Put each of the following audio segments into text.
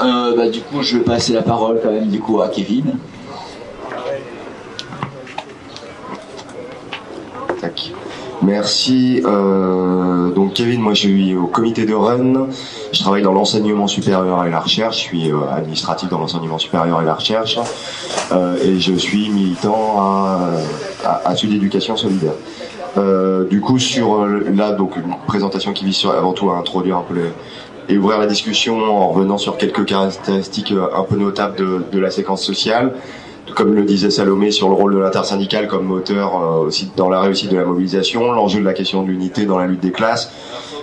Euh, bah, du coup, je vais passer la parole quand même du coup à Kevin. Merci. Euh, donc Kevin, moi je suis au comité de Rennes. Je travaille dans l'enseignement supérieur et la recherche. Je suis euh, administratif dans l'enseignement supérieur et la recherche. Et je suis militant à, à, à Sud Éducation Solidaire. du coup, sur là, donc une présentation qui vise sur, avant tout à introduire un peu les, et ouvrir la discussion en revenant sur quelques caractéristiques un peu notables de, de la séquence sociale comme le disait Salomé, sur le rôle de l'intersyndical comme moteur euh, aussi dans la réussite de la mobilisation, l'enjeu de la question de l'unité dans la lutte des classes,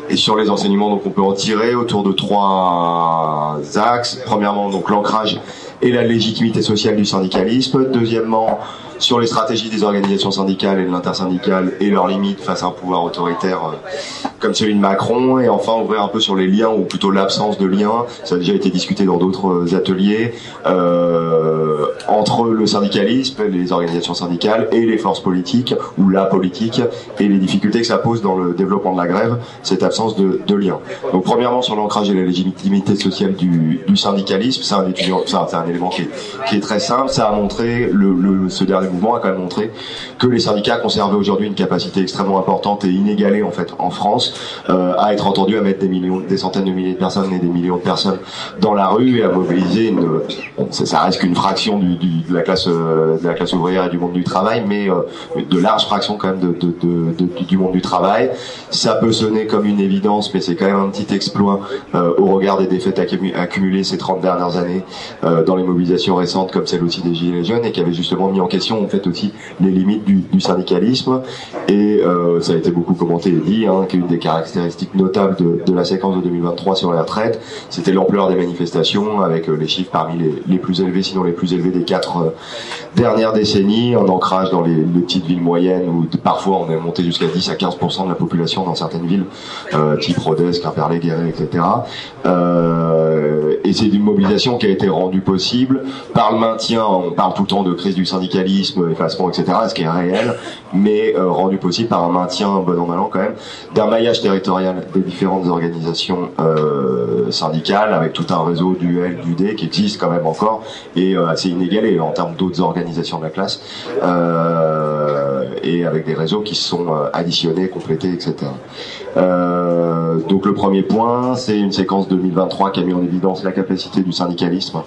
et sur les enseignements donc on peut en tirer autour de trois axes. Premièrement donc l'ancrage et la légitimité sociale du syndicalisme. Deuxièmement sur les stratégies des organisations syndicales et de l'intersyndicale et leurs limites face à un pouvoir autoritaire euh, comme celui de Macron. Et enfin, ouvrir un peu sur les liens, ou plutôt l'absence de liens, ça a déjà été discuté dans d'autres euh, ateliers, euh, entre le syndicalisme, les organisations syndicales et les forces politiques, ou la politique, et les difficultés que ça pose dans le développement de la grève, cette absence de, de lien. Donc premièrement, sur l'ancrage et la légitimité sociale du, syndicalisme, c'est un, un élément qui est, qui est, très simple, ça a montré, le, le, ce dernier mouvement a quand même montré que les syndicats conservaient aujourd'hui une capacité extrêmement importante et inégalée en fait en France euh, à être entendus, à mettre des millions, des centaines de milliers de personnes et des millions de personnes dans la rue et à mobiliser une, ça, reste qu'une fraction du, de la classe euh, de la classe ouvrière et du monde du travail, mais euh, de larges fractions quand même du monde du travail. Ça peut sonner comme une évidence, mais c'est quand même un petit exploit au regard des défaites accumulées ces 30 dernières années dans les mobilisations récentes, comme celle aussi des Gilets jaunes, et qui avait justement mis en question en fait aussi les limites du, syndicalisme. Et euh, ça a été beaucoup commenté et dit hein, qu'une des caractéristiques notables de, la séquence de 2023 sur la retraite, c'était l'ampleur des manifestations, avec euh, les chiffres parmi les, plus élevés, sinon les plus élevés des quatre euh, dernières décennies, un ancrage dans les, petites villes moyennes, où parfois on est monté jusqu'à 10 à 15% de la population dans certaines villes, type Rodez, Quimperlé, Guéret, etc. et c'est une mobilisation qui a été rendue possible par le maintien, on parle tout le temps de crise du syndicalisme, effacement, etc., ce qui est réel, mais rendu possible par un maintien, bon an mal an quand même, d'un maillage territorial des différentes organisations euh, syndicales, avec tout un réseau du L, du D qui existe quand même encore et euh, assez inégalé en termes d'autres organisations de la classe, euh, et avec des réseaux qui sont euh, additionnés, complétés, etc. Euh, donc le premier point, c'est une séquence 2023 qui a mis en évidence la capacité du syndicalisme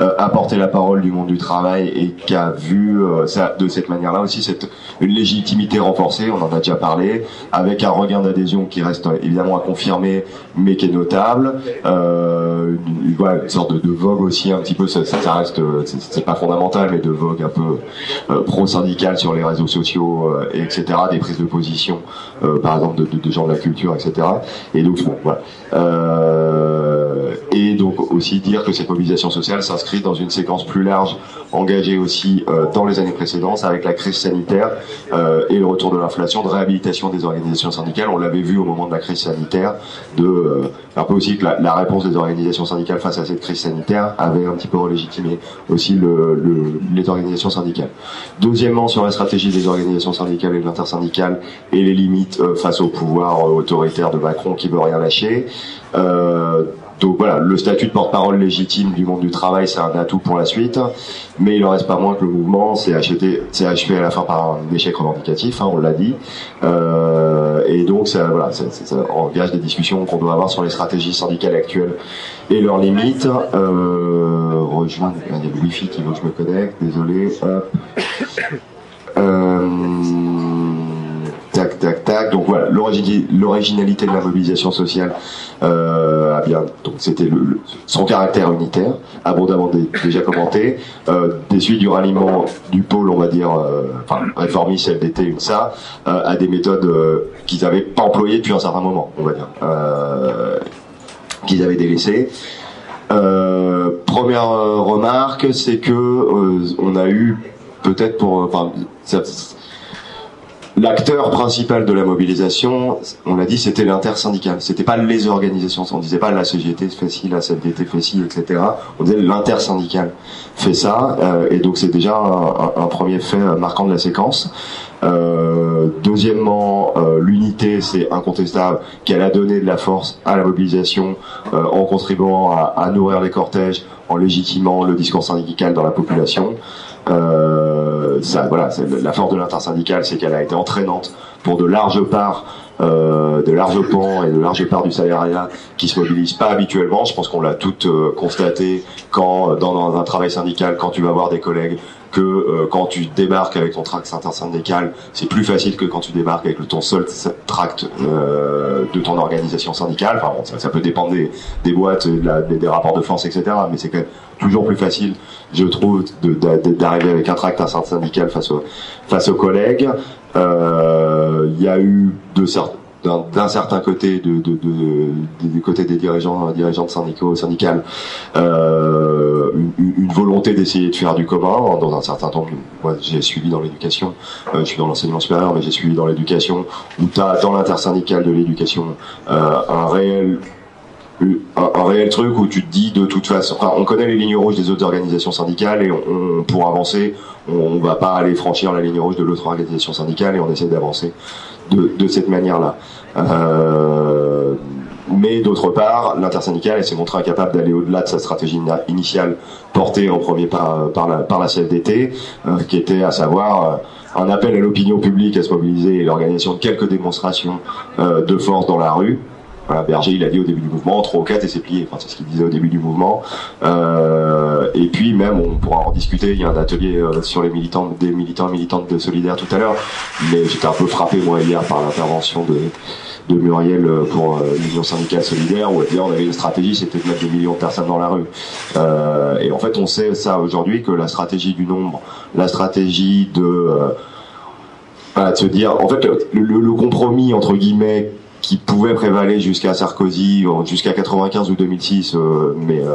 euh, à porter la parole du monde du travail et qui a vu euh, de cette manière-là aussi cette une légitimité renforcée, on en a déjà parlé, avec un regain d'adhésion qui reste évidemment à confirmer, mais qui est notable. Euh, une, sorte de, vogue aussi un petit peu, ça, ça reste, c'est pas fondamental, mais de vogue un peu euh, pro-syndical sur les réseaux sociaux, euh, etc. Des prises de position, par exemple de, de, de gens de la culture, etc. Et donc, voilà. Euh, et donc aussi dire que cette mobilisation sociale s'inscrit dans une séquence plus large, engagée aussi euh, dans les années précédentes, avec la crise sanitaire euh, et le retour de l'inflation, de réhabilitation des organisations syndicales. On l'avait vu au moment de la crise sanitaire, de euh, un peu aussi que la, réponse des organisations syndicales face à cette crise sanitaire avait un petit peu relégitimé aussi le, le, les organisations syndicales. Deuxièmement, sur la stratégie des organisations syndicales et de l'intersyndicale et les limites euh, face au pouvoir autoritaire de Macron qui veut rien lâcher. Donc voilà, le statut de porte-parole légitime du monde du travail, c'est un atout pour la suite, mais il en reste pas moins que le mouvement s'est achevé, à la fin par un échec revendicatif, hein, on l'a dit, euh, et donc ça, voilà, ça, ça, engage des discussions qu'on doit avoir sur les stratégies syndicales actuelles et leurs limites. Euh, il le wifi qui veut que je me connecte, désolé. Euh, tac, tac, tac. Donc voilà, l'originalité de la mobilisation sociale euh, a bien. Donc c'était son caractère unitaire, abondamment dé, déjà commenté. Euh, des suites du ralliement du pôle, on va dire, euh, enfin réformiste, LDT, UNSA, euh, à des méthodes qu'ils avaient pas employées depuis un certain moment, on va dire, qu'ils avaient délaissées. première remarque, c'est que on a eu peut-être pour, l'acteur principal de la mobilisation, on l'a dit, c'était l'intersyndical. C'était pas les organisations. On disait pas la CGT fait ci, la CFDT fait ci, etc. On disait l'intersyndical fait ça. Euh, et donc c'est déjà un, premier fait marquant de la séquence. Euh, deuxièmement, euh, l'unité, c'est incontestable qu'elle a donné de la force à la mobilisation euh, en contribuant à, à, nourrir les cortèges, en légitimant le discours syndical dans la population. ça, voilà, la force de l'intersyndicale, c'est qu'elle a été entraînante pour de larges parts euh, de larges pans et de larges parts du salariat qui se mobilisent pas habituellement. Je pense qu'on l'a toutes euh, constaté quand dans, dans, un travail syndical, quand tu vas voir des collègues que euh, quand tu débarques avec ton tract intersyndical, c'est plus facile que quand tu débarques avec ton seul tract euh, de ton organisation syndicale. Enfin bon, ça, peut dépendre des, des boîtes, des, rapports de force, etc. Mais c'est quand même toujours plus facile, je trouve, d'arriver avec un tract intersyndical face, au, face aux collègues. Euh, il y a eu de certains d'un certain côté de, de, de, du côté des dirigeants dirigeants syndicaux syndicales euh, une, une, volonté d'essayer de faire du commun dans un certain temps moi j'ai suivi dans l'éducation euh, je suis dans l'enseignement supérieur mais j'ai suivi dans l'éducation où tu as dans l'intersyndicale de l'éducation euh, un réel un, réel truc où tu te dis de toute façon, enfin, on connaît les lignes rouges des autres organisations syndicales et on, pour avancer, on, on, va pas aller franchir la ligne rouge de l'autre organisation syndicale et on essaie d'avancer de, cette manière-là. Euh, mais d'autre part, l'intersyndicale s'est montrée incapable d'aller au-delà de sa stratégie initiale portée en premier par, la, par la CFDT, euh, qui était à savoir euh, un appel à l'opinion publique à se mobiliser et l'organisation de quelques démonstrations de force dans la rue, voilà, Berger, il a dit au début du mouvement, 3 ou 4 et c'est plié. Enfin, c'est ce qu'il disait au début du mouvement. Euh, et puis même, on pourra en discuter. Il y a un atelier euh, sur les militants, des militants et militantes de Solidaire tout à l'heure. Mais j'étais un peu frappé moi hier par l'intervention de, de Muriel euh, pour euh, l'Union syndicale solidaire, où elle disait on avait une stratégie, c'était de mettre des millions de personnes dans la rue. Euh, et en fait, on sait ça aujourd'hui que la stratégie du nombre, la stratégie de voilà, de se dire, en fait, le, le compromis entre guillemets qui pouvait prévaloir jusqu'à Sarkozy, jusqu'à 95 ou 2006, euh, mais euh,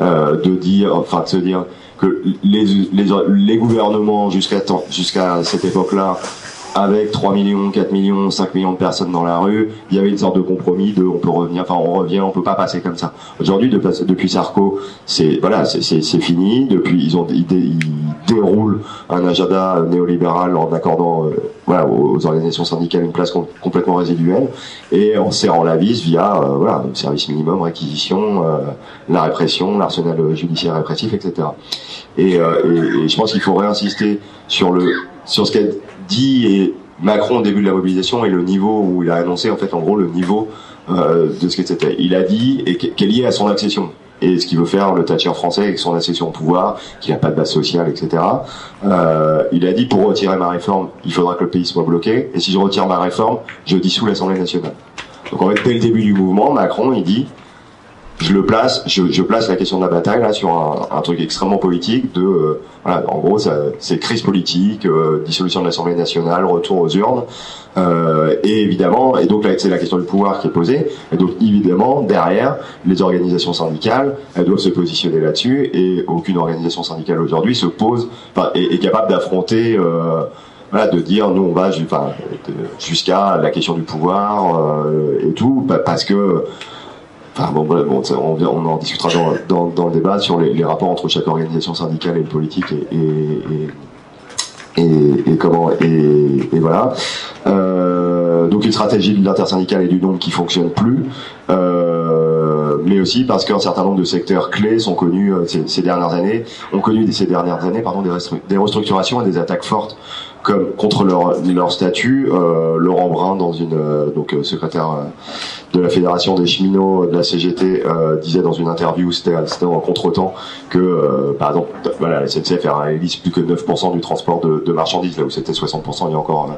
euh, de dire, enfin de se dire que les, les, les gouvernements jusqu'à jusqu'à cette époque-là avec 3 millions, 4 millions, 5 millions de personnes dans la rue, il y avait une sorte de compromis de on peut revenir, enfin on revient, on peut pas passer comme ça. Aujourd'hui, de, depuis Sarko, c'est voilà, c'est fini. Depuis, ils ont ils, ils, déroulent un agenda néolibéral en accordant euh, voilà aux organisations syndicales une place complètement résiduelle et en serrant la vis via euh, voilà le service minimum, réquisition, euh, la répression, l'arsenal judiciaire répressif, etc. Et, et, et je pense qu'il faut réinsister sur le sur ce qu'elle dit et Macron au début de la mobilisation et le niveau où il a annoncé en fait en gros le niveau euh, de ce que c'était. Il a dit et qui est lié à son accession et ce qu'il veut faire le Thatcher français avec son accession au pouvoir, qu'il n'a pas de base sociale, etc. Euh, il a dit pour retirer ma réforme, il faudra que le pays soit bloqué et si je retire ma réforme, je dissous l'Assemblée nationale. Donc en fait dès le début du mouvement, Macron il dit je le place, je, je, place la question de la bataille là sur un, un truc extrêmement politique de, euh, voilà, en gros, c'est crise politique, euh, dissolution de l'Assemblée nationale, retour aux urnes, euh, et évidemment, et donc là c'est la question du pouvoir qui est posée, et donc évidemment derrière les organisations syndicales, elles doivent se positionner là-dessus, et aucune organisation syndicale aujourd'hui se pose, enfin, est, capable d'affronter. Euh, voilà, de dire nous on va jusqu'à la question du pouvoir et tout, parce que Enfin, bon, bon on, en discutera dans, le débat sur les, rapports entre chaque organisation syndicale et politique et, et, et, comment et, voilà. Euh, donc une stratégie de l'intersyndicale et du nombre qui fonctionne plus, euh, mais aussi parce qu'un certain nombre de secteurs clés sont connus euh, ces, dernières années, ont connu ces dernières années pardon des restructurations et des attaques fortes comme contre leur, leur statut. Euh, Laurent Brun, dans une euh, donc euh, secrétaire de la Fédération des cheminots de la CGT, disait dans une interview, c'était en contretemps, que par exemple, voilà, la SNCF réalise plus que 9% du transport de, de, marchandises, là où c'était 60% il y a encore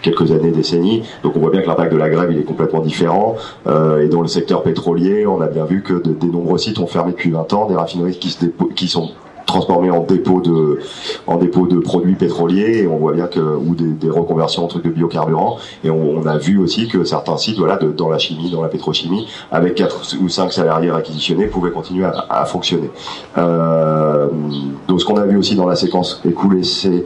quelques années, décennies. Donc on voit bien que l'impact de la grève il est complètement différent. et dans le secteur pétrolier, on a bien vu que de, des nombreux sites ont fermé depuis 20 ans, des raffineries qui, se qui sont transformés en dépôt de en dépôt de produits pétroliers. Et on voit bien que ou des, des reconversions en trucs de biocarburants. Et on, on, a vu aussi que certains sites voilà de, dans la chimie dans la pétrochimie avec quatre ou cinq salariés réquisitionnés pouvaient continuer à, à fonctionner. Euh, donc ce qu'on a vu aussi dans la séquence écoulée c'est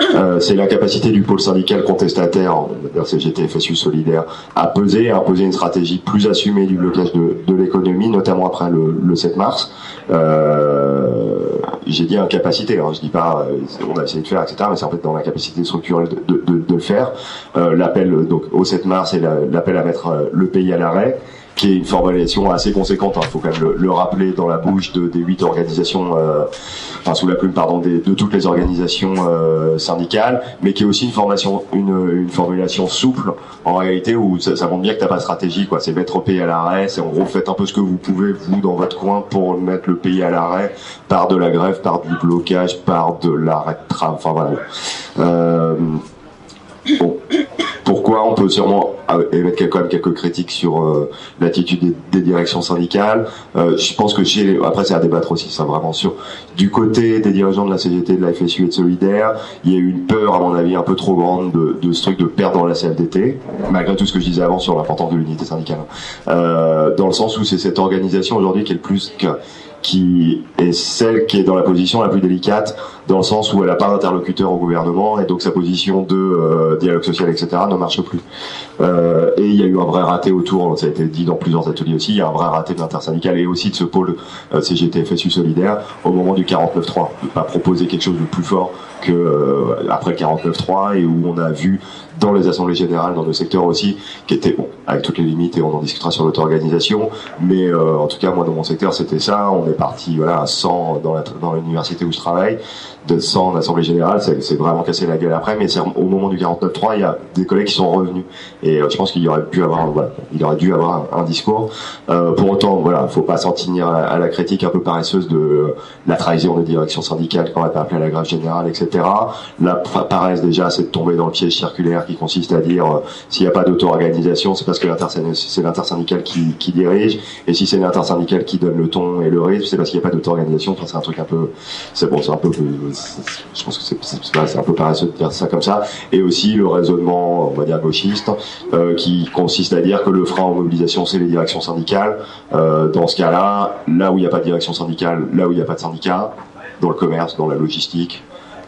euh, c'est l'incapacité du pôle syndical contestataire, CGT, FSU solidaire, à peser, à imposer une stratégie plus assumée du blocage de, de l'économie, notamment après le, le 7 mars. Euh, j'ai dit incapacité, hein, je dis pas euh, on a essayé de faire, etc. Mais c'est en fait dans la capacité structurelle de, le faire. L'appel donc au 7 mars et l'appel à mettre le pays à l'arrêt qui est une formalisation assez conséquente. Il hein, faut quand même le, rappeler dans la bouche de, des huit organisations, euh, enfin sous la plume pardon, des, de toutes les organisations euh, syndicales, mais qui est aussi une formation, une, une formulation souple en réalité où ça, ça montre bien que t'as pas de stratégie quoi. C'est mettre le pays à l'arrêt, c'est en gros faites un peu ce que vous pouvez vous dans votre coin pour mettre le pays à l'arrêt par de la grève, par du blocage, par de l'arrêt de tram. Enfin voilà. Euh, bon pourquoi on peut sûrement émettre quand même quelques critiques sur euh, l'attitude des, directions syndicales. Euh, je pense que chez après c'est à débattre aussi, ça vraiment sûr. Du côté des dirigeants de la CGT, de la FSU et de Solidaire, il y a eu une peur à mon avis un peu trop grande de, de ce truc de perdre la CFDT, malgré tout ce que je disais avant sur l'importance de l'unité syndicale. Euh, dans le sens où c'est cette organisation aujourd'hui qui est le plus que qui est celle qui est dans la position la plus délicate, dans le sens où elle n'a pas d'interlocuteur au gouvernement, et donc sa position de euh, dialogue social, etc., ne marche plus. Euh, et il y a eu un vrai raté autour, ça a été dit dans plusieurs ateliers aussi, il y a un vrai raté de l'intersyndical et aussi de ce pôle euh, CGT FSU solidaire au moment du 49-3, de pas proposer quelque chose de plus fort que euh, après le 49-3 et où on a vu dans les assemblées générales, dans le secteur aussi, qui était bon, avec toutes les limites et on en discutera sur l'auto-organisation, mais euh, en tout cas moi dans mon secteur c'était ça, on est parti voilà à 100 dans l'université où je travaille, de 100 en assemblée générale, c'est vraiment cassé la gueule après, mais c'est au moment du 49-3, il y a des collègues qui sont revenus et euh, je pense qu'il aurait pu avoir voilà, il aurait dû avoir un, discours. Euh, pour autant voilà, faut pas s'en tenir à, la critique un peu paresseuse de la trahison des directions syndicales quand on pas appelé à la grève générale, etc. La paresse déjà, c'est de tomber dans le piège circulaire qui consiste à dire euh, s'il n'y a pas d'auto-organisation, c'est parce que c'est l'intersyndical qui, qui, dirige, et si c'est l'intersyndical qui donne le ton et le rythme, c'est parce qu'il n'y a pas d'auto-organisation. Enfin, c'est un truc un peu, c'est bon, c'est un peu, je pense que c'est un peu paresseux de dire ça comme ça. Et aussi le raisonnement, on va dire gauchiste, euh, qui consiste à dire que le frein en mobilisation, c'est les directions syndicales. Euh, dans ce cas-là, là où il n'y a pas de direction syndicale, là où il n'y a pas de syndicat, dans le commerce, dans la logistique,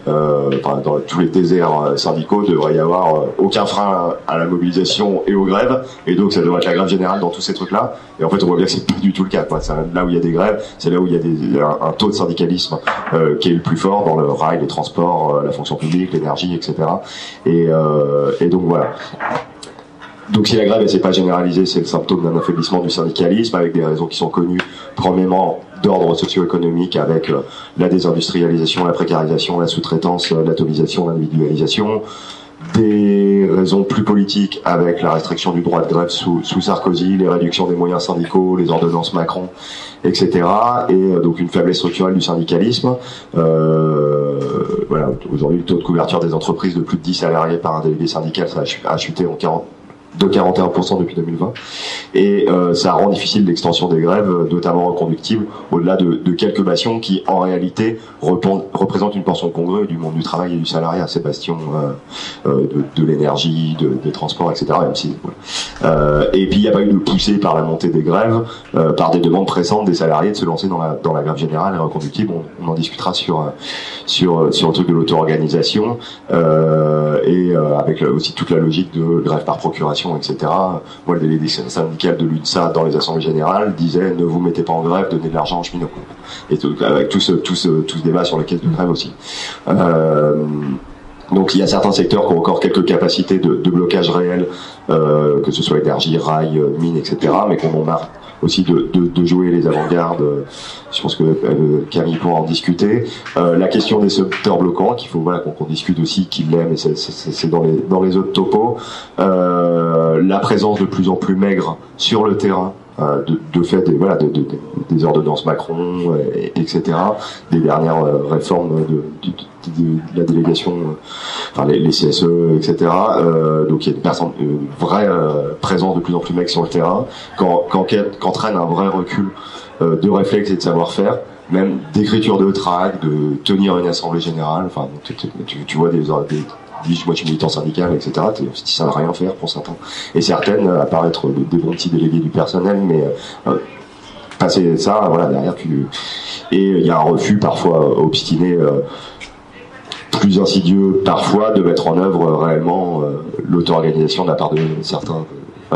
euh, dans tous les déserts euh, syndicaux, il devrait y avoir euh, aucun frein à la mobilisation et aux grèves, et donc ça devrait être la grève générale dans tous ces trucs-là. Et en fait, on voit bien que c'est pas du tout le cas. Quoi. Là où il y a des grèves, c'est là où il y a des, un, taux de syndicalisme euh, qui est le plus fort dans le rail, les transports, la fonction publique, l'énergie, etc. Et, et donc voilà. Donc si la grève ne pas généralisée, c'est le symptôme d'un affaiblissement du syndicalisme avec des raisons qui sont connues. Premièrement, d'ordre socio-économique avec euh, la désindustrialisation, la précarisation, la sous-traitance, euh, l'atomisation, l'individualisation. Des raisons plus politiques avec la restriction du droit de grève sous, Sarkozy, les réductions des moyens syndicaux, les ordonnances Macron, etc. Et euh, donc une faiblesse structurelle du syndicalisme. Voilà, aujourd'hui le taux de couverture des entreprises de plus de 10 salariés par un délégué syndical ça a chuté en 40 de 41% depuis 2020. Et euh, ça rend difficile l'extension des grèves, euh, notamment reconductibles, au-delà de, de, quelques bastions qui, en réalité, représentent une portion congrue du monde du travail et du salariat. Ces bastions euh, euh de, de l'énergie, de, des transports, etc. Même si, et puis, il n'y a pas eu de poussée par la montée des grèves, euh, par des demandes pressantes des salariés de se lancer dans la, dans la grève générale et reconductible. On, on en discutera sur, sur, sur le truc de l'auto-organisation et avec aussi toute la logique de grève par procuration etc. Moi, le délégué de l'UNSA dans les assemblées générales disait ne vous mettez pas en grève, donnez de l'argent aux cheminots. Et avec tout ce, tout ce, tout débat sur les caisses de grève aussi. Euh, donc il y a certains secteurs qui ont encore quelques capacités de, blocage réel, euh, que ce soit énergie, rail, mine, etc., mais qu'on en a aussi de, de, de jouer les avant-gardes. Je pense que euh, Camille pourra en discuter. Euh, la question des secteurs bloquants, qu'il faut voilà qu'on discute aussi, qui l'aime, et c'est dans les dans les autres topos. Euh, la présence de plus en plus maigre sur le terrain de, de, fait des, voilà, de, de, des ordonnances Macron, et, etc., des dernières euh, réformes de, la délégation, euh, enfin les, les, CSE, etc. Euh, donc il y a une, une vraie présence de plus en plus mec sur le terrain, qu'entraîne un vrai recul de réflexe et de savoir-faire même d'écriture de tract, de tenir une assemblée générale. Enfin, tu, tu, tu vois des, des, moi je suis militant syndical, etc. Ça ne rien faire pour certains. Et certaines apparaître des bons petits délégués du personnel, mais euh, passer ça, voilà, derrière tu. Et il y a un refus parfois obstiné. Euh, plus insidieux parfois de mettre en œuvre réellement euh, l'auto-organisation de la part de certains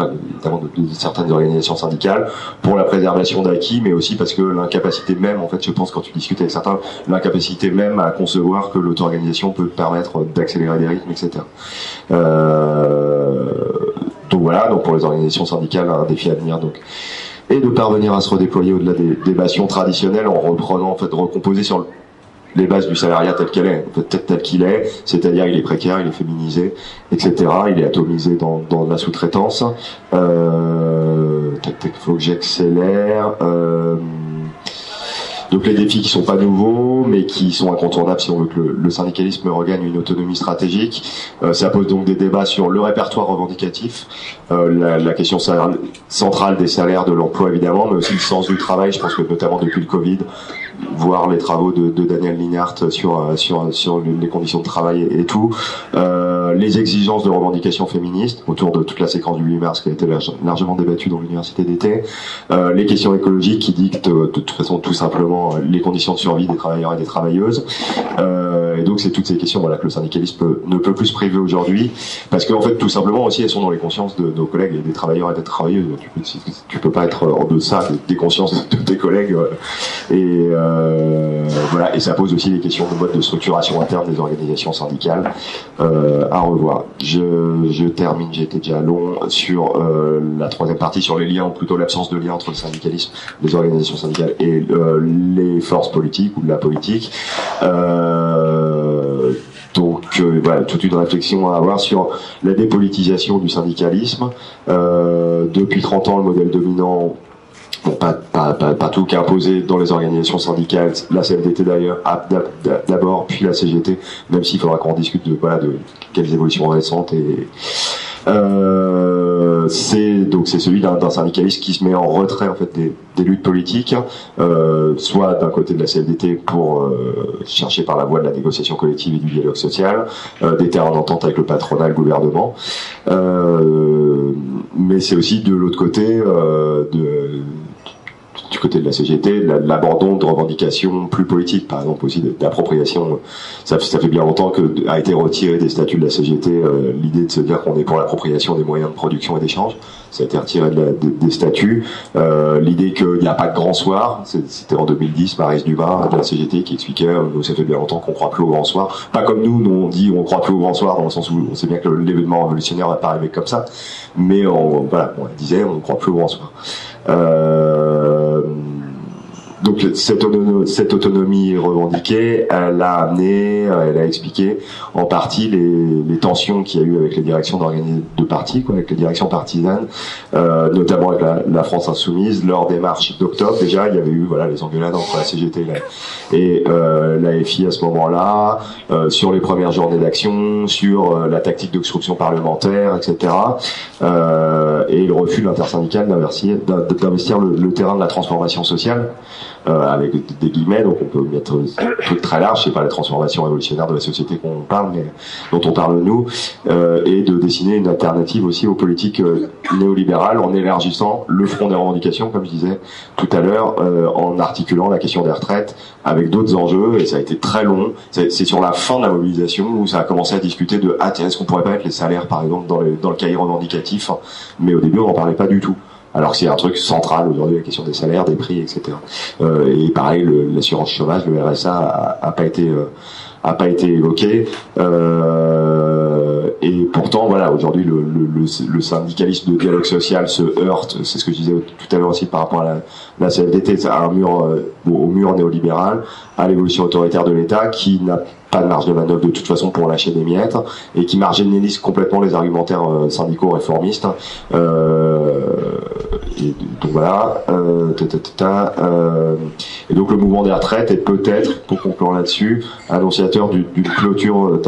notamment de, certaines organisations syndicales, pour la préservation d'acquis, mais aussi parce que l'incapacité même, en fait, je pense quand tu discutes avec certains, l'incapacité même à concevoir que l'auto-organisation peut permettre d'accélérer des rythmes, etc. Euh, donc voilà, donc pour les organisations syndicales, un défi à venir. Donc et de parvenir à se redéployer au-delà des, des bastions traditionnels en reprenant, en fait, de recomposer sur les bases du salariat tel qu'elle est, peut-être tel qu'il est, c'est-à-dire il est précaire, il est féminisé, etc. Il est atomisé dans, dans la sous-traitance. Euh, il faut que j'accélère. Euh, donc les défis qui sont pas nouveaux, mais qui sont incontournables si on veut que le, syndicalisme regagne une autonomie stratégique. Euh, ça pose donc des débats sur le répertoire revendicatif, euh, la, la, question centrale des salaires, de l'emploi évidemment, mais aussi le sens du travail. Je pense que notamment depuis le Covid, voir les travaux de, de Daniel Linhart sur euh, sur sur les conditions de travail et, tout, euh, les exigences de revendication féministe autour de toute la séquence du 8 mars qui a été largement débattue dans l'université d'été, euh, les questions écologiques qui dictent de toute façon tout simplement les conditions de survie des travailleurs et des travailleuses. Euh, et donc c'est toutes ces questions voilà que le syndicalisme ne peut plus se priver aujourd'hui parce qu'en fait tout simplement aussi elles sont dans les consciences de nos collègues et des travailleurs et des travailleuses. Tu peux, tu peux pas être en deçà des, consciences de tes collègues et euh, voilà, et ça pose aussi des questions de mode de structuration interne des organisations syndicales euh, à revoir. Je, je termine, j'étais déjà long sur euh, la troisième partie sur les liens ou plutôt l'absence de lien entre le syndicalisme, les organisations syndicales et les forces politiques ou de la politique. donc voilà, toute une réflexion à avoir sur la dépolitisation du syndicalisme. depuis 30 ans, le modèle dominant pas, tout qui est imposé dans les organisations syndicales, la CFDT d'ailleurs, d'abord, puis la CGT, même s'il faudra qu'on discute de, voilà, de quelles évolutions récentes et euh, c'est celui d'un syndicaliste qui se met en retrait en fait des, luttes politiques, euh, soit d'un côté de la CFDT pour euh, chercher par la voie de la négociation collective et du dialogue social des terrains d'entente avec le patronat, le gouvernement, mais c'est aussi de l'autre côté de du côté de la CGT, l'abandon de revendications plus politiques, par exemple aussi d'appropriation. Ça, ça, fait bien longtemps que a été retiré des statuts de la CGT euh, l'idée de se dire qu'on est pour l'appropriation des moyens de production et d'échange. Ça a été retiré de des statuts. Euh, l'idée qu'il n'y a pas de grand soir, c'était en 2010, Maris Dumas de la CGT qui expliquait, euh, ça fait bien longtemps qu'on croit plus au grand soir. Pas comme nous, nous on dit on croit plus au grand soir dans le sens où on sait bien que l'événement révolutionnaire va pas arriver comme ça, mais on, voilà, on disait on croit plus au grand soir. Euh, donc cette, cette, autonomie revendiquée, elle a amené, elle a expliqué en partie les, les tensions qu'il y a eu avec les directions de partis, quoi, avec les directions partisanes, euh, notamment avec la, la, France insoumise. Lors des marches d'octobre, déjà, il y avait eu voilà les engueulades entre la CGT et euh, la FI à ce moment-là, euh, sur les premières journées d'action, sur euh, la tactique d'obstruction parlementaire, etc. Euh, et le refus de l'intersyndical d'investir le, le terrain de la transformation sociale euh, avec des guillemets, donc on peut mettre un truc très large, c'est pas la transformation révolutionnaire de la société qu'on parle, mais dont on parle nous, euh, et de dessiner une alternative aussi aux politiques euh, néolibérales en élargissant le front des revendications, comme je disais tout à l'heure, en articulant la question des retraites avec d'autres enjeux, et ça a été très long. C'est sur la fin de la mobilisation où ça a commencé à discuter de ah est-ce qu'on pourrait pas mettre les salaires par exemple dans, dans le cahier revendicatif, mais au début on n'en parlait pas du tout alors c'est un truc central aujourd'hui la question des salaires, des prix, etc. Euh, et pareil, l'assurance chômage, le RSA a pas été euh, a pas été évoqué. Euh, et pourtant, voilà, aujourd'hui, le, le, le, syndicalisme de dialogue social se heurte. C'est ce que je disais tout à l'heure aussi par rapport à la, la CFDT, à un mur, euh, au mur néolibéral, à l'évolution autoritaire de l'État, qui n'a pas de marge de manœuvre de toute façon pour lâcher des miettes et qui marginalise complètement les argumentaires euh, syndicaux réformistes. Euh, et donc voilà. Euh, euh, et donc le mouvement des retraites est peut-être, pour conclure là-dessus, annonciateur d'une clôture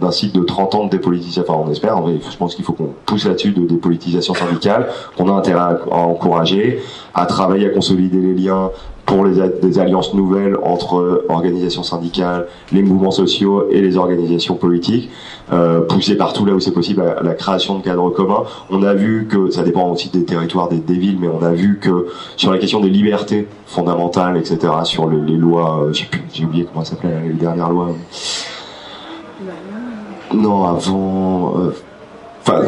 d'un cycle de 30 ans de dépolitisation. Enfin, on espère. je pense qu'il faut qu'on pousse là-dessus de dépolitisation syndicale, qu'on a intérêt à encourager, à travailler à consolider les liens pour les, des alliances nouvelles entre organisations syndicales, les mouvements sociaux et les organisations politiques, euh, pousser partout là où c'est possible à, la création de cadres communs. On a vu que, ça dépend aussi des territoires, des, des villes, mais on a vu que sur la question des libertés fondamentales, etc., sur les, les lois, euh, j'ai oublié comment ça s'appelait, les dernières lois. Non, avant... Euh, Enfin,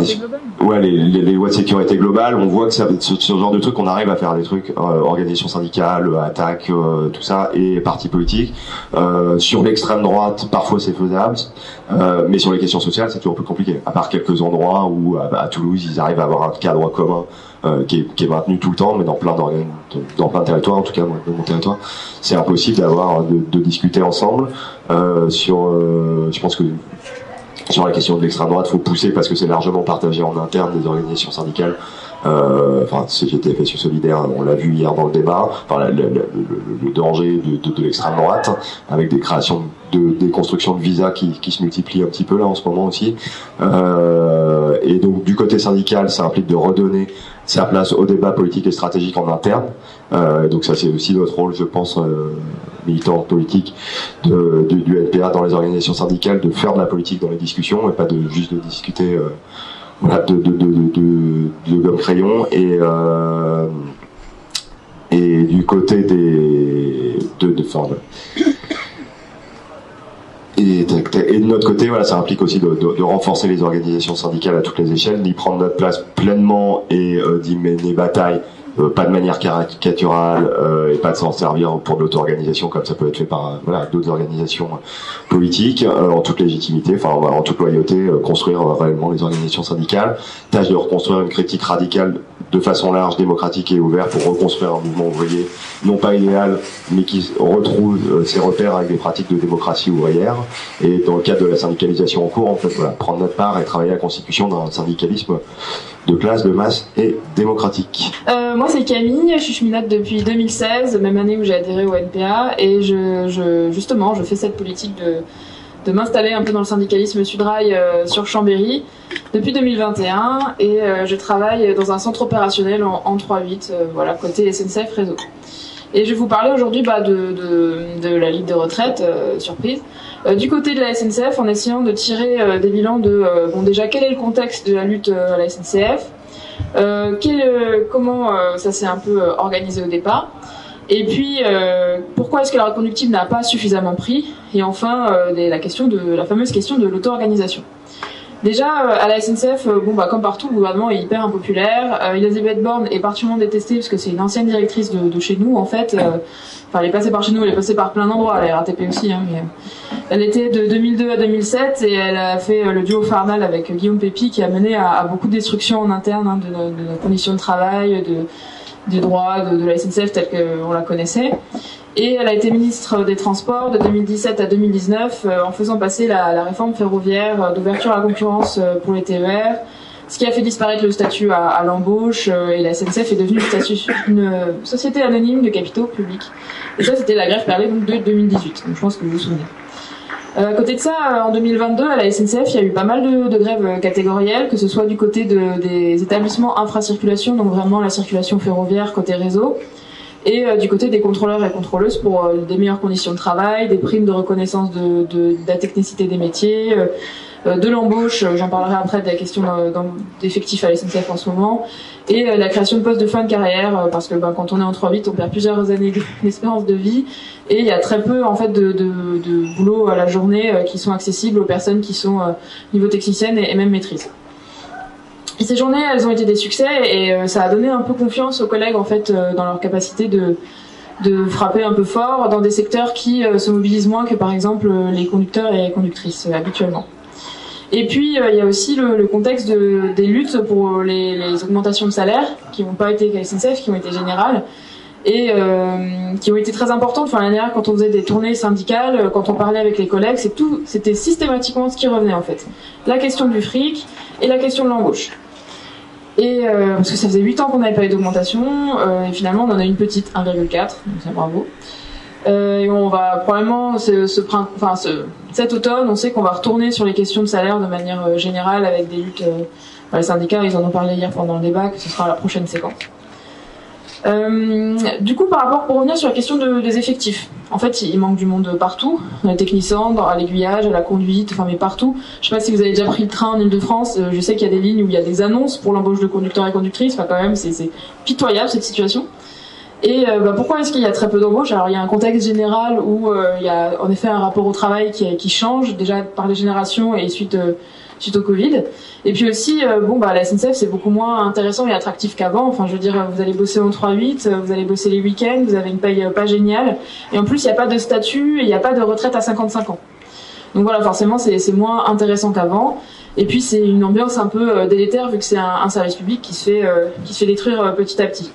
ouais, les, les, les, lois de sécurité globale, on voit que ça, ce, ce genre de truc, on arrive à faire des trucs, euh, organisation syndicale, attaque, euh, tout ça, et partis politiques. Euh, sur l'extrême droite, parfois c'est faisable, euh, mais sur les questions sociales, c'est toujours plus compliqué. À part quelques endroits où, à, à Toulouse, ils arrivent à avoir un cadre commun euh, qui est, qui, est, maintenu tout le temps, mais dans plein dans plein de territoires, en tout cas dans mon territoire, c'est impossible d'avoir de, de, discuter ensemble sur. je pense que sur la question de l'extrême droite, faut pousser parce que c'est largement partagé en interne des organisations syndicales. Euh, enfin, CGT, FSU Solidaire, on l'a vu hier dans le débat, enfin, le, le, danger de, l'extrême droite, avec des créations de, des constructions de visas qui, se multiplient un petit peu là en ce moment aussi. Euh, et donc, du côté syndical, ça implique de redonner sa place au débat politique et stratégique en interne. Euh, donc ça, c'est aussi notre rôle, je pense, militant politique de, de, du NPA dans les organisations syndicales, de faire de la politique dans les discussions et pas de juste de discuter euh, de, gomme crayon. Et euh, et du côté des de, et, et, de notre côté, voilà, ça implique aussi de, renforcer les organisations syndicales à toutes les échelles, d'y prendre notre place pleinement et euh, d'y mener bataille euh, pas de manière caricaturale euh, et pas de s'en servir pour de l'auto-organisation comme ça peut être fait par euh, d'autres organisations politiques euh, en toute légitimité, enfin en toute loyauté, construire réellement les organisations syndicales. Tâche de reconstruire une critique radicale de façon large, démocratique et ouverte pour reconstruire un mouvement ouvrier non pas idéal, mais qui retrouve ses repères avec des pratiques de démocratie ouvrière. Et dans le cadre de la syndicalisation en cours, en fait, voilà, prendre notre part et travailler à la constitution d'un syndicalisme de classe, de masse et démocratique. Euh, moi, c'est Camille, je suis cheminade depuis 2016, même année où j'ai adhéré au NPA, et justement, je fais cette politique de, de m'installer un peu dans le syndicalisme Sudrail euh, sur Chambéry depuis 2021, et euh, je travaille dans un centre opérationnel en, en 3-8, euh, voilà, côté SNCF Réseau. Et je vais vous parler aujourd'hui bah, de, de, la Ligue de retraite, euh, surprise. Du côté de la SNCF, en essayant de tirer des bilans de, bon déjà, quel est le contexte de la lutte à la SNCF quel, Comment ça s'est un peu organisé au départ? Et puis, pourquoi est-ce que la reconductible n'a pas suffisamment pris? Et enfin, la question de la fameuse question de l'auto-organisation. Déjà, à la SNCF, bon, bah, comme partout, le gouvernement est hyper impopulaire. Euh, Elisabeth Borne est particulièrement détestée parce que c'est une ancienne directrice de, de, chez nous, en fait. Euh, enfin, elle est passée par chez nous, elle est passée par plein d'endroits, la RATP aussi. Hein, mais elle était de 2002 à 2007 et elle a fait le duo Farnal avec Guillaume Pépi qui a mené à, à beaucoup de destruction en interne hein, de, de, nos conditions de travail, de, des droits de, la SNCF telle qu'on la connaissait. Et elle a été ministre des Transports de 2017 à 2019 euh, en faisant passer la, réforme ferroviaire euh, d'ouverture à la concurrence euh, pour les TER, ce qui a fait disparaître le statut à, l'embauche et la SNCF est devenue statut, une société anonyme de capitaux publics. Et ça, c'était la grève perlée de 2018. Donc je pense que vous vous souvenez. Euh, à côté de ça, en 2022, à la SNCF, il y a eu pas mal de, grèves catégorielles, que ce soit du côté de, des établissements infracirculation, donc vraiment la circulation ferroviaire côté réseau, et euh, du côté des contrôleurs et contrôleuses pour euh, des meilleures conditions de travail, des primes de reconnaissance de, de, de la technicité des métiers, euh, de l'embauche, j'en parlerai après de la question d'effectifs à la en ce moment, et la création de postes de fin de carrière, parce que ben, quand on est en 3-8, on perd plusieurs années d'espérance de vie, et il y a très peu en fait de, boulot à la journée qui sont accessibles aux personnes qui sont niveau technicienne et, même maîtrise. Ces journées, elles ont été des succès et euh, ça a donné un peu confiance aux collègues en fait euh, dans leur capacité de de frapper un peu fort dans des secteurs qui euh, se mobilisent moins que par exemple les conducteurs et les conductrices habituellement. Et puis il y a aussi le, contexte de, des luttes pour les, les, augmentations de salaire qui n'ont pas été qu'à SNCF, qui ont été générales et euh, qui ont été très importantes. Enfin l'année dernière, quand on faisait des tournées syndicales, quand on parlait avec les collègues, c'était systématiquement ce qui revenait en fait. La question du fric et la question de l'embauche. Et euh, parce que ça faisait 8 ans qu'on n'avait pas eu d'augmentation, euh, et finalement on en a une petite 1,4, donc c'est bravo. Euh, et on va probablement ce, cet automne, on sait qu'on va retourner sur les questions de salaire de manière euh, générale avec des luttes. Euh, les syndicats, ils en ont parlé hier pendant le débat, que ce sera la prochaine séquence. Du coup, par rapport, pour revenir sur la question de, des effectifs, en fait, il manque du monde partout, dans les techniciens, dans l'aiguillage, à la conduite, enfin, mais partout. Je sais pas si vous avez déjà pris le train en Ile-de-France, je sais qu'il y a des lignes où il y a des annonces pour l'embauche de conducteurs et conductrices, enfin, quand même, c'est pitoyable cette situation. Et euh, bah, pourquoi est-ce qu'il y a très peu d'embauches? Alors, il y a un contexte général où euh, il y a en effet un rapport au travail qui, change, déjà par les générations et suite suite au Covid. Et puis aussi, bon bah la SNCF c'est beaucoup moins intéressant et attractif qu'avant. Enfin, je veux dire, vous allez bosser en 3-8, vous allez bosser les week-ends, vous avez une paye pas géniale, et en plus il n'y a pas de statut, il n'y a pas de retraite à 55 ans. Donc voilà, forcément c'est moins intéressant qu'avant. Et puis c'est une ambiance un peu délétère vu que c'est un, service public qui se fait qui se fait détruire petit à petit.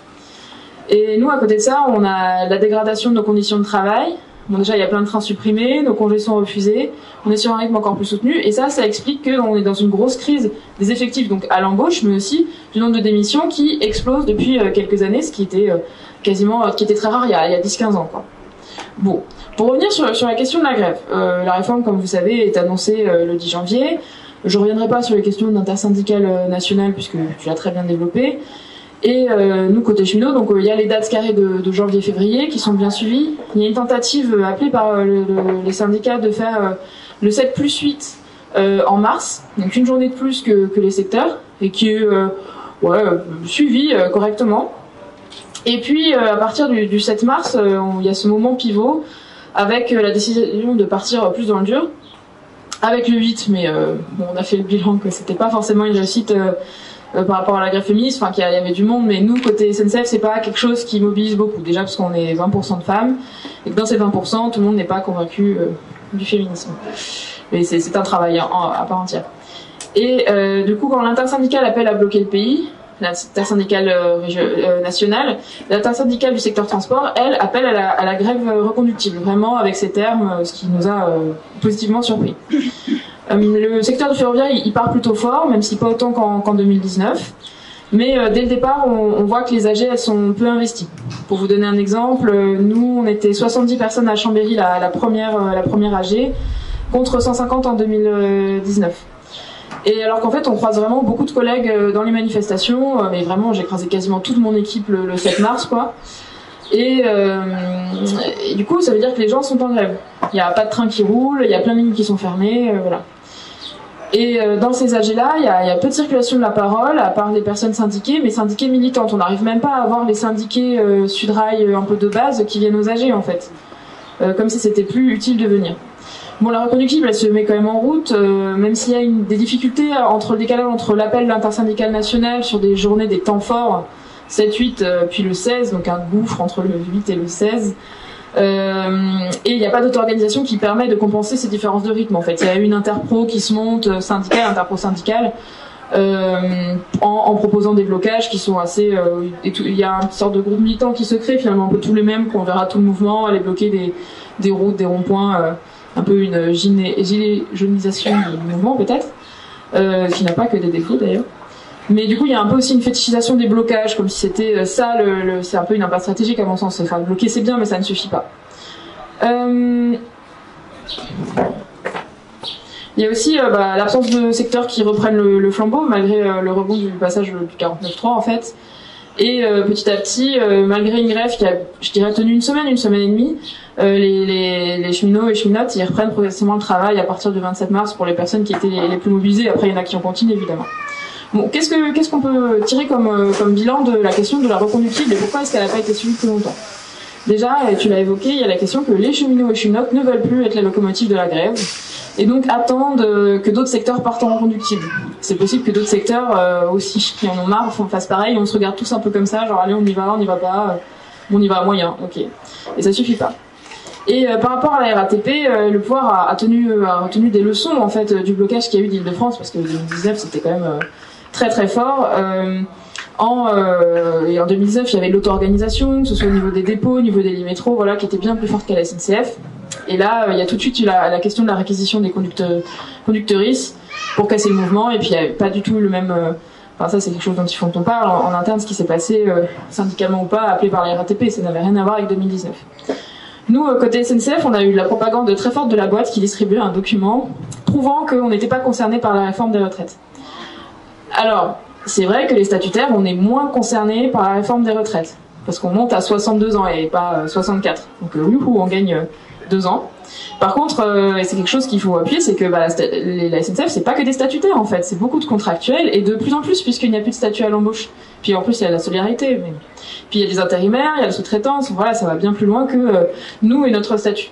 Et nous, à côté de ça, on a la dégradation de nos conditions de travail. Bon, déjà, il y a plein de trains supprimés, nos congés sont refusés, on est sur un rythme encore plus soutenu, et ça, ça explique qu'on est dans une grosse crise des effectifs, donc à l'embauche, mais aussi du nombre de démissions qui explose depuis euh, quelques années, ce qui était euh, quasiment, euh, qui était très rare il y a, 10-15 ans, quoi. Bon. Pour revenir sur, la question de la grève, la réforme, comme vous savez, est annoncée le 10 janvier. Je reviendrai pas sur les questions d'intersyndicale nationale, puisque tu l'as très bien développé. Et euh, nous, côté cheminot, donc euh, il y a les dates carrées de, janvier-février qui sont bien suivies. Il y a une tentative euh, appelée par les syndicats de faire le 7 plus 8 en mars, donc une journée de plus que, les secteurs, et qui est ouais, suivie correctement. Et puis à partir du, du 7 mars, il y a ce moment pivot avec la décision de partir plus dans le dur, avec le 8, mais bon, on a fait le bilan que c'était pas forcément une réussite euh, par rapport à la grève féministe, enfin qu'il y avait du monde, mais nous côté SNCF c'est pas quelque chose qui mobilise beaucoup. Déjà parce qu'on est 20% de femmes et que dans ces 20% tout le monde n'est pas convaincu euh, du féminisme. Mais c'est un travail à part entière. Et euh, du coup quand l'intersyndicale appelle à bloquer le pays, l'intersyndicale euh, nationale, l'intersyndicale du secteur transport, elle appelle à la, à la, grève reconductible, vraiment avec ces termes, ce qui nous a positivement surpris. Euh, le secteur du ferroviaire, il, part plutôt fort, même si pas autant qu'en 2019. Mais euh, dès le départ, on, voit que les AG, elles sont peu investies. Pour vous donner un exemple, euh, nous, on était 70 personnes à Chambéry, la, première, la première AG, contre 150 en 2019. Et alors qu'en fait, on croise vraiment beaucoup de collègues dans les manifestations, mais vraiment, j'ai croisé quasiment toute mon équipe le, 7 mars, quoi. Et, et, du coup, ça veut dire que les gens sont en grève. Il n'y a pas de train qui roule, il y a plein de lignes qui sont fermées, voilà. Et euh, dans ces AG-là, il y a, peu de circulation de la parole, à part les personnes syndiquées, mais syndiquées militantes. On n'arrive même pas à avoir les syndiqués euh, Sudrail euh, un peu de base qui viennent aux AG, en fait. comme si c'était plus utile de venir. Bon, la reconductible, elle se met quand même en route, même s'il y a des difficultés entre le décalage entre l'appel de l'intersyndicale nationale sur des journées des temps forts, 7-8, puis le 16, donc un gouffre entre le 8 et le 16. Euh, et il n'y a pas d'auto-organisation qui permet de compenser ces différences de rythme. En fait, il y a une interpro qui se monte, euh, syndicale, interpro syndicale, euh, en, proposant des blocages qui sont assez. Il y a une sorte de groupe militant qui se crée finalement un peu tous les mêmes qu'on verra tout le mouvement, aller bloquer des, des routes, des ronds-points, un peu une gilet jaunisation du mouvement peut-être, qui n'a pas que des défauts d'ailleurs. Mais du coup, il y a un peu aussi une fétichisation des blocages, comme si c'était euh, ça, le, c'est un peu une impasse stratégique à mon sens. Enfin, bloquer c'est bien, mais ça ne suffit pas. Euh... Il y a aussi euh, bah, l'absence de secteurs qui reprennent le, flambeau, malgré le rebond du passage du 49.3 en fait. Et petit à petit, malgré une grève qui a, je dirais, tenu une semaine, une semaine et demie, les, cheminots et cheminotes, ils reprennent progressivement le travail à partir du 27 mars pour les personnes qui étaient les, les plus mobilisées. Après, il y en a qui ont continué, évidemment. Bon, qu'est-ce que qu'est-ce qu'on peut tirer comme euh, comme bilan de la question de la reconductible et pourquoi est-ce qu'elle n'a pas été suivie plus longtemps? Déjà, tu l'as évoqué, il y a la question que les cheminots et cheminotes ne veulent plus être la locomotive de la grève et donc attendent euh, que d'autres secteurs partent en reconductible. C'est possible que d'autres secteurs euh, aussi qui en ont marre fassent pareil, on se regarde tous un peu comme ça, genre allez on y va, on y va pas, on y va moyen, ok. Et ça suffit pas. Et par rapport à la RATP, le pouvoir a, tenu, a retenu des leçons en fait du blocage qu'il y a eu d'Île-de-France parce que 2019 c'était quand même très très fort. Euh, en, euh, et en 2019, il y avait l'auto-organisation, que ce soit au niveau des dépôts, au niveau des lignes métro, voilà, qui était bien plus forte qu'à la SNCF. Et là, euh, il y a tout de suite la, question de la réquisition des conducteurs, pour casser le mouvement. Et puis, il n'y avait pas du tout le même. enfin, ça, c'est quelque chose dont il faut qu'on parle en, interne, ce qui s'est passé, syndicalement ou pas, appelé par la RATP. Ça n'avait rien à voir avec 2019. Nous, côté SNCF, on a eu la propagande très forte de la boîte qui distribuait un document prouvant qu'on n'était pas concerné par la réforme des retraites. Alors, c'est vrai que les statutaires, on est moins concernés par la réforme des retraites. Parce qu'on monte à 62 ans et pas 64. Donc, euh, on gagne euh, deux ans. Par contre, euh, et c'est quelque chose qu'il faut appuyer, c'est que bah, la SNCF, c'est pas que des statutaires en fait, c'est beaucoup de contractuels et de plus en plus puisqu'il n'y a plus de statut à l'embauche. Puis en plus, il y a la solidarité. Puis il y a des intérimaires, il y a la sous-traitance. Voilà, ça va bien plus loin que nous et notre statut.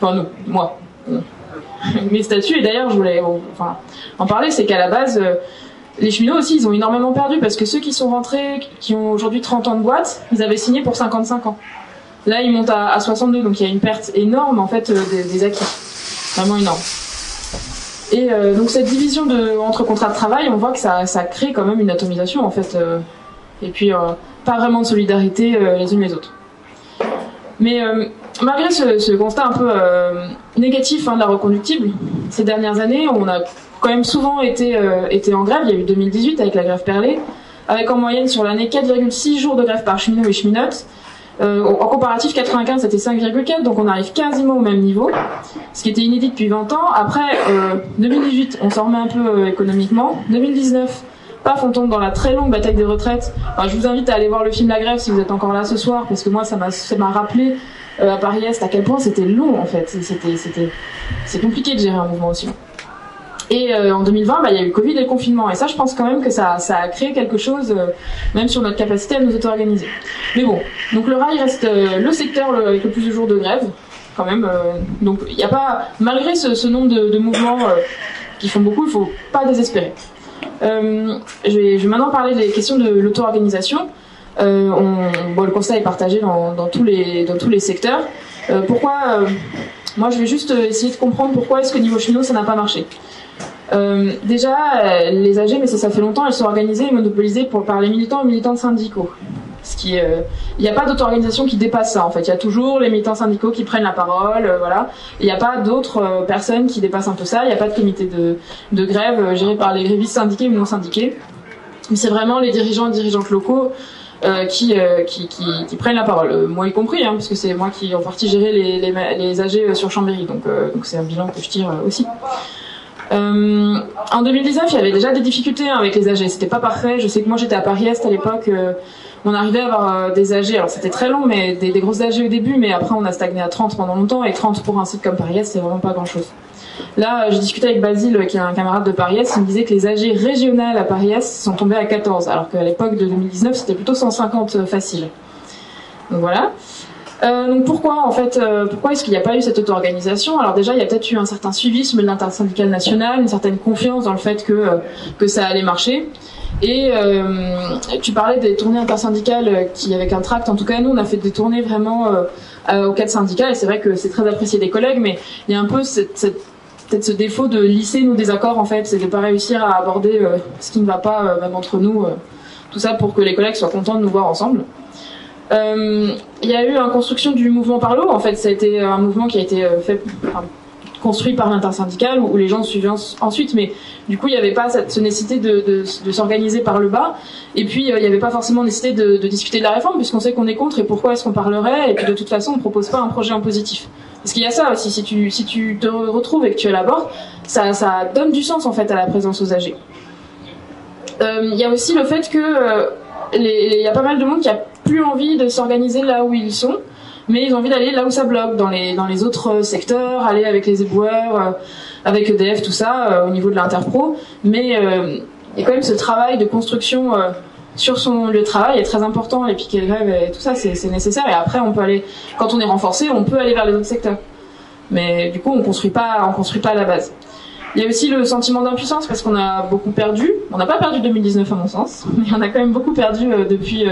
Enfin nous, moi. mes statuts. Et d'ailleurs, je voulais enfin, en parler, c'est qu'à la base, les cheminots aussi, ils ont énormément perdu parce que ceux qui sont rentrés, qui ont aujourd'hui 30 ans de boîte, ils avaient signé pour 55 ans. Là, ils montent à, 62, donc il y a une perte énorme en fait des, acquis, vraiment énorme. Et donc cette division entre contrats de travail, on voit que ça, crée quand même une atomisation en fait. et puis pas vraiment de solidarité les unes les autres. Mais euh, malgré ce, constat un peu euh, négatif hein, de la reconductible, ces dernières années, on a quand même souvent été, euh, été en grève. Il y a eu 2018 avec la grève perlée, avec en moyenne sur l'année 4,6 jours de grève par cheminot et cheminote. en comparatif, 95 c'était 5,4, donc on arrive quasiment au même niveau, ce qui était inédit depuis 20 ans. Après, 2018, on s'en remet un peu économiquement. 2019, paf, on tombe dans la très longue bataille des retraites. je vous invite à aller voir le film La Grève si vous êtes encore là ce soir, parce que moi, ça m'a rappelé euh, à Paris-Est à quel point c'était long, en fait. C'était, c'est compliqué de gérer un mouvement aussi. Et euh, en 2020, bah, il y a eu Covid et le confinement. Et ça, je pense quand même que ça, ça a créé quelque chose, euh, même sur notre capacité à nous auto-organiser. Mais bon, donc le rail reste le secteur avec le plus de jours de grève, quand même. donc il n'y a pas, malgré ce, nombre de, mouvements qui font beaucoup, il ne faut pas désespérer. Je, vais, maintenant parler des questions de l'auto-organisation. Euh, le constat est partagé dans, tous, les, secteurs. Euh, pourquoi Moi, je vais juste essayer de comprendre pourquoi est-ce que niveau cheminot, ça n'a pas marché. déjà, les AG, mais ça, ça fait longtemps, elles sont organisées et monopolisées par les militants et militantes syndicaux. Euh, il n'y a pas d'auto-organisation qui dépasse ça en fait. Il y a toujours les militants syndicaux qui prennent la parole, euh, voilà. Il n'y a pas d'autres euh, personnes qui dépassent un peu ça. Il n'y a pas de comité de, de grève géré par les grévistes syndiqués ou non syndiqués. C'est vraiment les dirigeants et dirigeantes locaux qui, qui, qui, qui, prennent la parole, moi y compris, hein, parce que c'est moi qui en partie géré les, les, les AG sur Chambéry, donc c'est un bilan que je tire aussi. en 2019, il y avait déjà des difficultés hein, avec les AG. C'était pas parfait. Je sais que moi j'étais à Paris-Est à l'époque on arrivait à avoir euh, des AG, alors c'était très long, mais des, grosses AG au début, mais après on a stagné à 30 pendant longtemps, et 30 pour un site comme Paris c'est vraiment pas grand chose. Là, j'ai discuté avec Basile, qui est un camarade de Paris il me disait que les AG régionales à Paris sont tombées à 14, alors qu'à l'époque de 2019, c'était plutôt 150 euh, facile. Donc voilà. Euh, donc pourquoi en fait pourquoi est-ce qu'il n'y a pas eu cette auto-organisation? Alors déjà il y a peut-être eu un certain suivisme de l'intersyndicale nationale, une certaine confiance dans le fait que que ça allait marcher. Et euh, tu parlais des tournées intersyndicales qui, avec un tract, en tout cas nous, on a fait des tournées vraiment euh, au cadre syndical, et c'est vrai que c'est très apprécié des collègues, mais il y a un peu cette peut-être ce défaut de lisser nos désaccords en fait, c'est de pas réussir à aborder euh, ce qui ne va pas euh, même entre nous, tout ça pour que les collègues soient contents de nous voir ensemble. Il y a eu une construction du mouvement Parlo, en fait, ça a été un mouvement qui a été fait, construit par l'intersyndicale où les gens suivaient ensuite, mais du coup il n'y avait pas cette nécessité de, s'organiser par le bas, et puis euh, il n'y avait pas forcément nécessité de, discuter de la réforme puisqu'on sait qu'on est contre et pourquoi est-ce qu'on parlerait, et puis de toute façon on ne propose pas un projet en positif. Parce qu'il y a ça aussi, si tu, te retrouves et que tu élabores, ça, ça donne du sens en fait à la présence aux âgés. Euh, il y a aussi le fait que euh, il y a pas mal de monde qui a plus envie de s'organiser là où ils sont mais ils ont envie d'aller là où ça bloque, dans les, autres secteurs, aller avec les éboueurs, euh, avec EDF, tout ça, au niveau de l'interpro. Mais il y a quand même ce travail de construction sur son lieu de travail est très important, les piquets de grève et tout ça, c'est nécessaire. Et après, on peut aller, quand on est renforcé, on peut aller vers les autres secteurs. Mais du coup, on construit pas, on construit pas à la base. Il y a aussi le sentiment d'impuissance parce qu'on a beaucoup perdu. On n'a pas perdu 2019 à mon sens, mais on a quand même beaucoup perdu depuis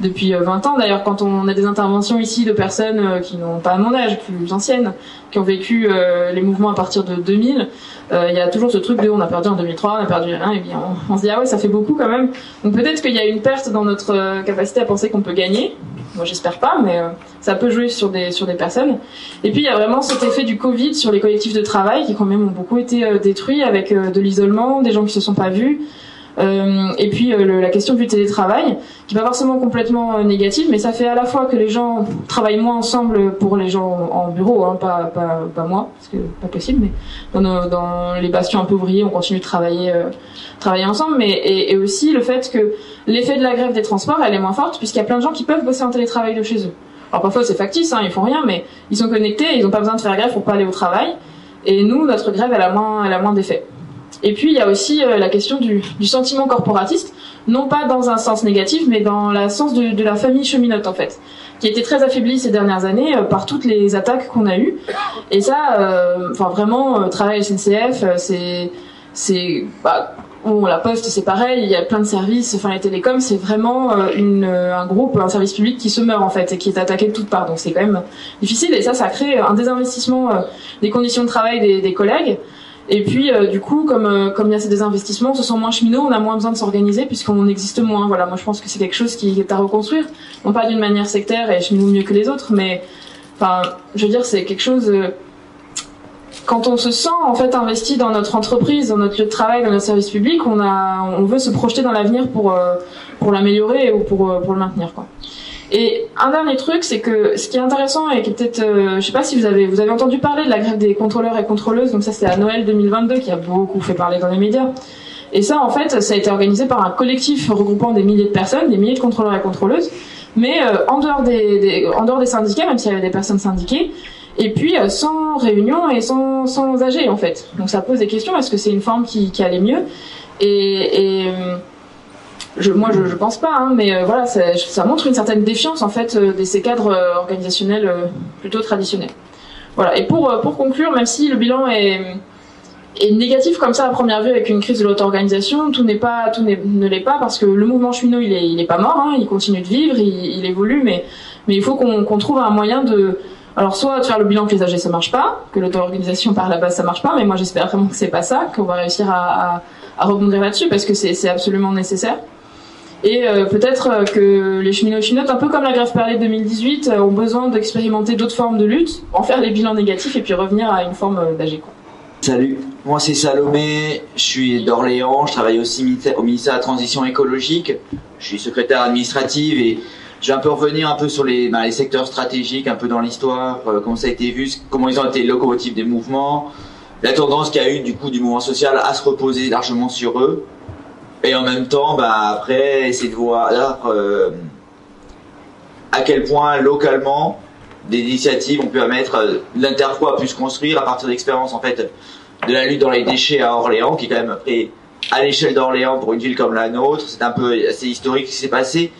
depuis 20 euh, ans. D'ailleurs, quand on a des interventions ici de personnes euh, qui n'ont pas mon âge, plus anciennes, qui ont vécu euh, les mouvements à partir de 2000, il y a toujours ce truc de on a perdu en 2003, on a perdu rien, et bien on, se dit ah ouais ça fait beaucoup quand même. Donc peut-être qu'il y a une perte dans notre capacité à penser qu'on peut gagner. Moi j'espère pas, mais ça peut jouer sur des sur des personnes. Et puis il y a vraiment cet effet du Covid sur les collectifs de travail qui quand même ont beaucoup été détruits avec de l'isolement, des gens qui se sont pas vus. Euh, et puis euh, la question du télétravail, qui n'est pas forcément complètement euh, négative, mais ça fait à la fois que les gens travaillent moins ensemble pour les gens en bureau, hein, pas, pas, pas moi, parce que pas possible, mais dans, dans les bastions un peu ouvriers, on continue de travailler, travailler ensemble, mais et, et, aussi le fait que l'effet de la grève des transports, elle est moins forte, puisqu'il y a plein de gens qui peuvent bosser en télétravail de chez eux. Alors parfois c'est factice, hein, ils font rien, mais ils sont connectés, ils n'ont pas besoin de faire grève pour pas aller au travail. Et nous, notre grève, elle a moins, elle a moins d'effet. Et puis il y a aussi euh, la question du, du, sentiment corporatiste, non pas dans un sens négatif, mais dans le sens de, de, la famille cheminote en fait. qui a été très affaibli ces dernières années par toutes les attaques qu'on a eues. Et ça, enfin vraiment, travail SNCF, c'est c'est bah, bon, la Poste, c'est pareil, il y a plein de services, enfin les télécoms, c'est vraiment une, un groupe, un service public qui se meurt en fait et qui est attaqué de toutes parts. Donc c'est quand même difficile et ça, ça crée un désinvestissement des conditions de travail des, des collègues. Et puis, euh, du coup, comme euh, comme il y a ces désinvestissements, on se sent moins cheminot, on a moins besoin de s'organiser puisqu'on existe moins. Voilà, moi je pense que c'est quelque chose qui est à reconstruire. Non pas d'une manière sectaire et cheminot mieux que les autres, mais enfin, je veux dire, c'est quelque chose. Euh, quand on se sent en fait investi dans notre entreprise, dans notre lieu de travail, dans notre service public, on a, on veut se projeter dans l'avenir pour pour l'améliorer ou pour pour le maintenir, quoi. Et un dernier truc, c'est que ce qui est intéressant et qui peut-être, euh, je sais pas si vous avez, vous avez entendu parler de la grève des contrôleurs et contrôleuses. Donc ça, c'est à Noël 2022 qui a beaucoup fait parler dans les médias. Et ça, en fait, ça a été organisé par un collectif regroupant des milliers de personnes, des milliers de contrôleurs et contrôleuses, mais euh, en dehors des, des, en dehors des syndicats, même s'il y avait des personnes syndiquées, et puis euh, sans réunion et sans sans AG en fait. Donc ça pose des questions. Est-ce que c'est une forme qui, qui allait mieux? Et, et je, moi, je, je pense pas, hein, mais euh, voilà, ça, montre une certaine défiance en fait euh, de ces cadres euh, organisationnels plutôt traditionnels. Voilà. Et pour pour conclure, même si le bilan est négatif comme ça à première vue avec une crise de l'auto-organisation, tout n'est pas tout ne l'est pas parce que le mouvement cheminot il est pas mort, hein, il continue de vivre, il, évolue, mais il faut qu'on trouve un moyen de alors soit de faire le bilan que les AG ça marche pas, que l'auto-organisation par la base ça marche pas, mais moi j'espère vraiment que c'est pas ça, qu'on va réussir à, à rebondir là-dessus parce que c'est absolument nécessaire. Et euh, peut-être euh, que les cheminots un peu comme la grève perlée 2018, euh, ont besoin d'expérimenter d'autres formes de lutte, en faire les bilans négatifs et puis revenir à une forme d'AG. Salut, moi c'est Salomé, je suis d'Orléans, je travaille aussi au ministère de la Transition écologique, je suis secrétaire administratif et je vais un peu revenir un peu sur les, les secteurs stratégiques, un peu dans l'histoire, comment ça a été vu, comment ils ont été locomotives des mouvements, la tendance qu'il y a eu du coup du mouvement social à se reposer largement sur eux, et en même temps, bah, après, essayer de voir euh, à quel point localement des initiatives ont pu permettre euh, l'interfroi a pu se construire à partir d'expériences en fait de la lutte dans les déchets à Orléans, qui est quand même après à l'échelle d'Orléans pour une ville comme la nôtre, c'est un peu assez historique ce qui s'est passé.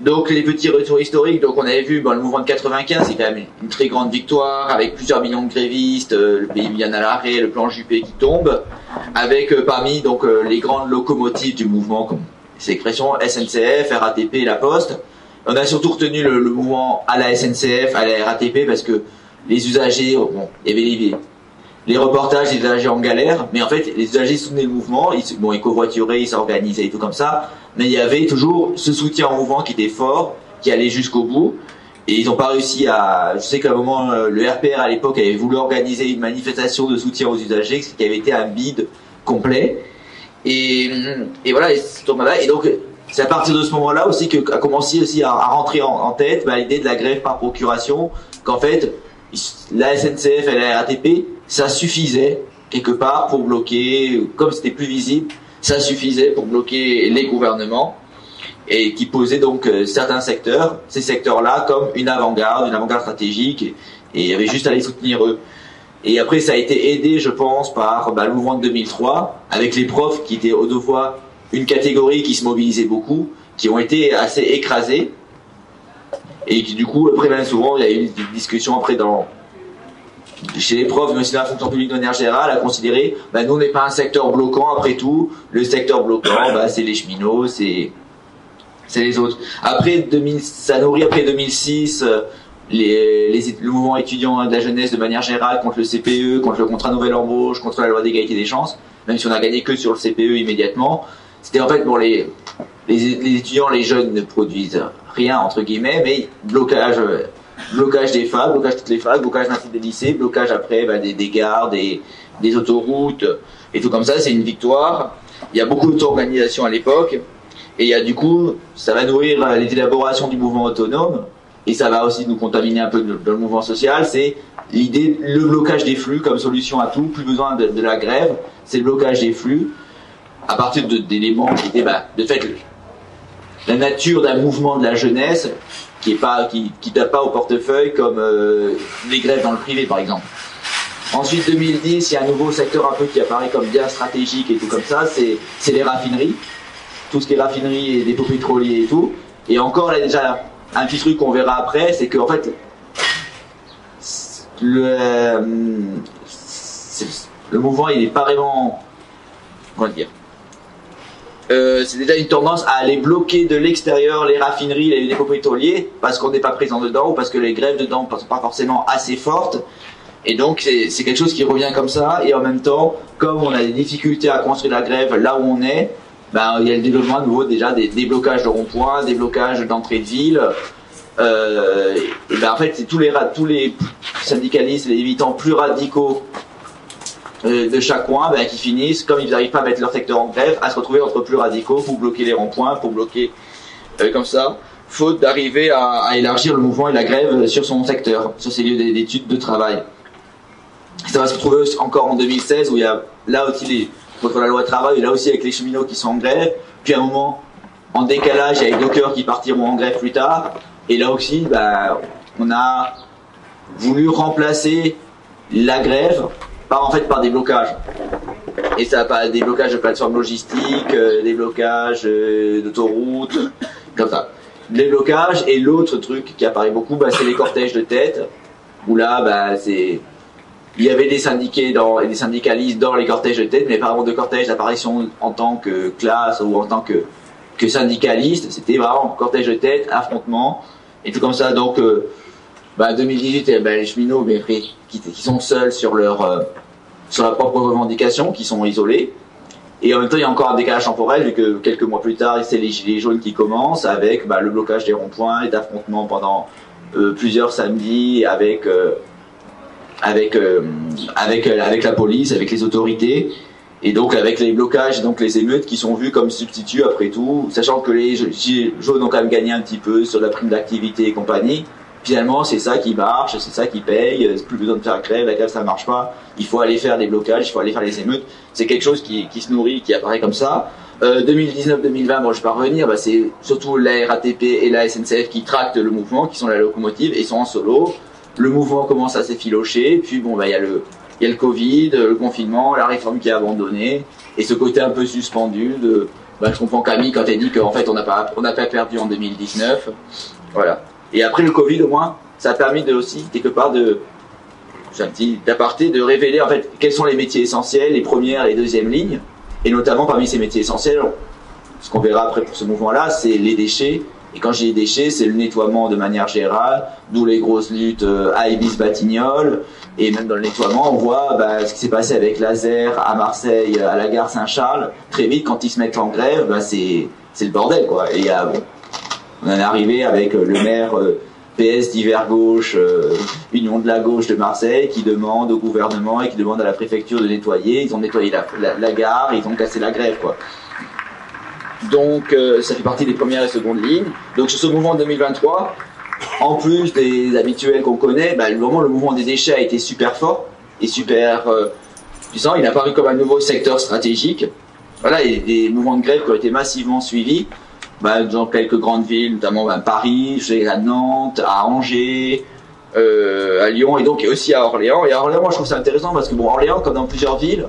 Donc les petits retours historiques, donc on avait vu le mouvement de 95, c'est quand même une, très grande victoire avec plusieurs millions de grévistes, euh, le pays bien à l'arrêt, le plan Juppé qui tombe, avec euh, parmi donc euh, les grandes locomotives du mouvement, comme ces expressions SNCF, RATP, La Poste. On a surtout retenu le, mouvement à la SNCF, à la RATP parce que les usagers, bon, il y avait les reportages des usagers en galère, mais en fait les usagers soutenaient le mouvement, ils, bon, ils covoituraient, ils s'organisaient et tout comme ça, mais il y avait toujours ce soutien au mouvement qui était fort, qui allait jusqu'au bout. Et ils n'ont pas réussi à. Je sais qu'à un moment, euh, le RPR à l'époque avait voulu organiser une manifestation de soutien aux usagers, qui avait été un bide complet. Et, voilà, et, donc c'est à partir de ce moment-là aussi que a commencé aussi à, rentrer en, tête bah, l'idée de la grève par procuration, qu'en fait la SNCF et la RATP, ça suffisait quelque part pour bloquer, comme c'était plus visible, ça suffisait pour bloquer les gouvernements et qui posait donc euh, certains secteurs, ces secteurs-là, comme une avant-garde, une avant-garde stratégique, et, il y avait juste à les soutenir eux. Et après, ça a été aidé, je pense, par bah, le mouvement de 2003, avec les profs qui étaient au deux fois une catégorie qui se mobilisait beaucoup, qui ont été assez écrasés, et qui du coup, après même souvent, il y a eu des discussions après dans, chez les profs, mais aussi dans la fonction publique de manière générale, à considérer, bah, nous on n'est pas un secteur bloquant après tout, le secteur bloquant, bah, c'est les cheminots, c'est c'est les autres. Après 2000, ça nourrit après 2006 euh, les, les, le mouvement étudiant de la jeunesse de manière générale contre le CPE, contre le contrat nouvelle embauche, contre la loi d'égalité des chances, même si on a gagné que sur le CPE immédiatement. C'était en fait pour les, les, étudiants, les jeunes ne produisent rien entre guillemets, mais blocage euh, blocage des facs, blocage de toutes les facs, blocage d'un des lycées, blocage après bah, des, gares, des, autoroutes et tout comme ça. C'est une victoire. Il y a beaucoup d'auto-organisation à l'époque et il y a du coup, ça va nourrir les élaborations du mouvement autonome et ça va aussi nous contaminer un peu dans le mouvement social. C'est l'idée, le blocage des flux comme solution à tout. Plus besoin de, la grève, c'est le blocage des flux à partir d'éléments qui étaient, bah, de fait, la nature d'un mouvement de la jeunesse qui est pas qui tape pas au portefeuille comme euh, les grèves dans le privé par exemple. Ensuite 2010, il y a un nouveau secteur un peu qui apparaît comme bien stratégique et tout comme ça, c'est les raffineries. Tout ce qui est raffinerie et dépôts pétroliers et tout. Et encore là déjà un petit truc qu'on verra après, c'est qu'en fait, le, euh, le mouvement, il n'est pas vraiment, comment dire, euh, c'est déjà une tendance à aller bloquer de l'extérieur les raffineries, les dépôts pétroliers, parce qu'on n'est pas présent dedans ou parce que les grèves dedans ne sont pas forcément assez fortes. Et donc c'est quelque chose qui revient comme ça. Et en même temps, comme on a des difficultés à construire la grève là où on est, ben, il y a le développement à nouveau déjà des déblocages de ronds-points, des blocages d'entrée de ville. Euh, ben, en fait, c'est tous les, tous les syndicalistes, les militants plus radicaux de chaque coin ben, qui finissent, comme ils n'arrivent pas à mettre leur secteur en grève, à se retrouver entre plus radicaux pour bloquer les ronds-points, pour bloquer euh, comme ça, faute d'arriver à, élargir le mouvement et la grève sur son secteur, sur ses lieux d'études de travail. Ça va se retrouver encore en 2016 où il y a là aussi contre la loi travail, là aussi avec les cheminots qui sont en grève, puis à un moment en décalage avec Docker qui partiront en grève plus tard, et là aussi bah, on a voulu remplacer la grève par en fait par des blocages. Et ça pas des blocages de plateformes logistiques, euh, des blocages euh, d'autoroutes, comme ça. Les blocages et l'autre truc qui apparaît beaucoup, bah, c'est les cortèges de tête, où là, bah, c'est il y avait des syndiqués dans, et des syndicalistes dans les cortèges de tête, mais pas vraiment de cortège d'apparition en tant que classe ou en tant que, que syndicaliste. C'était vraiment cortège de tête, affrontement, et tout comme ça. Donc, euh, bah, 2018, eh ben, les cheminots, mais, qui, sont seuls sur leur, euh, sur leur propre revendication, qui sont isolés. Et en même temps, il y a encore un décalage temporel, vu que quelques mois plus tard, c'est les gilets jaunes qui commencent, avec bah, le blocage des ronds-points, les affrontements pendant euh, plusieurs samedis, avec euh, avec avec la police, avec les autorités et donc avec les blocages, donc les émeutes qui sont vues comme substituts après tout, sachant que les jaunes ont quand même gagné un petit peu sur la prime d'activité et compagnie. Finalement, c'est ça qui marche, c'est ça qui paye. Plus besoin de faire grève, la grève ça marche pas. Il faut aller faire des blocages, il faut aller faire les émeutes. C'est quelque chose qui, qui se nourrit, qui apparaît comme ça. Euh, 2019-2020, bon, je vais pas revenir, bah, c'est surtout la RATP et la SNCF qui tractent le mouvement, qui sont la locomotive et sont en solo le mouvement commence à s'effilocher, puis bon, bah, il y a le, y a le Covid, le confinement, la réforme qui est abandonnée, et ce côté un peu suspendu de, bah, je comprends Camille quand elle dit qu'en fait on n'a pas, on n'a pas perdu en 2019, voilà. Et après le Covid au moins, ça a permis aussi quelque part de, j'ai un petit de révéler en fait quels sont les métiers essentiels, les premières, les deuxièmes lignes, et notamment parmi ces métiers essentiels, ce qu'on verra après pour ce mouvement-là, c'est les déchets, et quand j'ai déchets, c'est le nettoiement de manière générale, d'où les grosses luttes euh, à Ibis-Batignolles. Et même dans le nettoiement, on voit bah, ce qui s'est passé avec Laser à Marseille, à la gare Saint-Charles. Très vite, quand ils se mettent en grève, bah, c'est le bordel. quoi. Et on en est arrivé avec euh, le maire euh, PS d'hiver gauche, Union de la gauche de Marseille, qui demande au gouvernement et qui demande à la préfecture de nettoyer. Ils ont nettoyé la, gare, ils ont cassé la grève. quoi. Donc euh, ça fait partie des premières et secondes lignes. Donc sur ce mouvement 2023, en plus des habituels qu'on connaît, bah, le, moment, le mouvement des déchets a été super fort et super euh, puissant. Il a apparu comme un nouveau secteur stratégique. Voilà, a des mouvements de grève qui ont été massivement suivis bah, dans quelques grandes villes, notamment bah, Paris, à Nantes, à Angers, euh, à Lyon et donc aussi à Orléans. Et à Orléans, moi je trouve ça intéressant parce que bon, Orléans, comme dans plusieurs villes,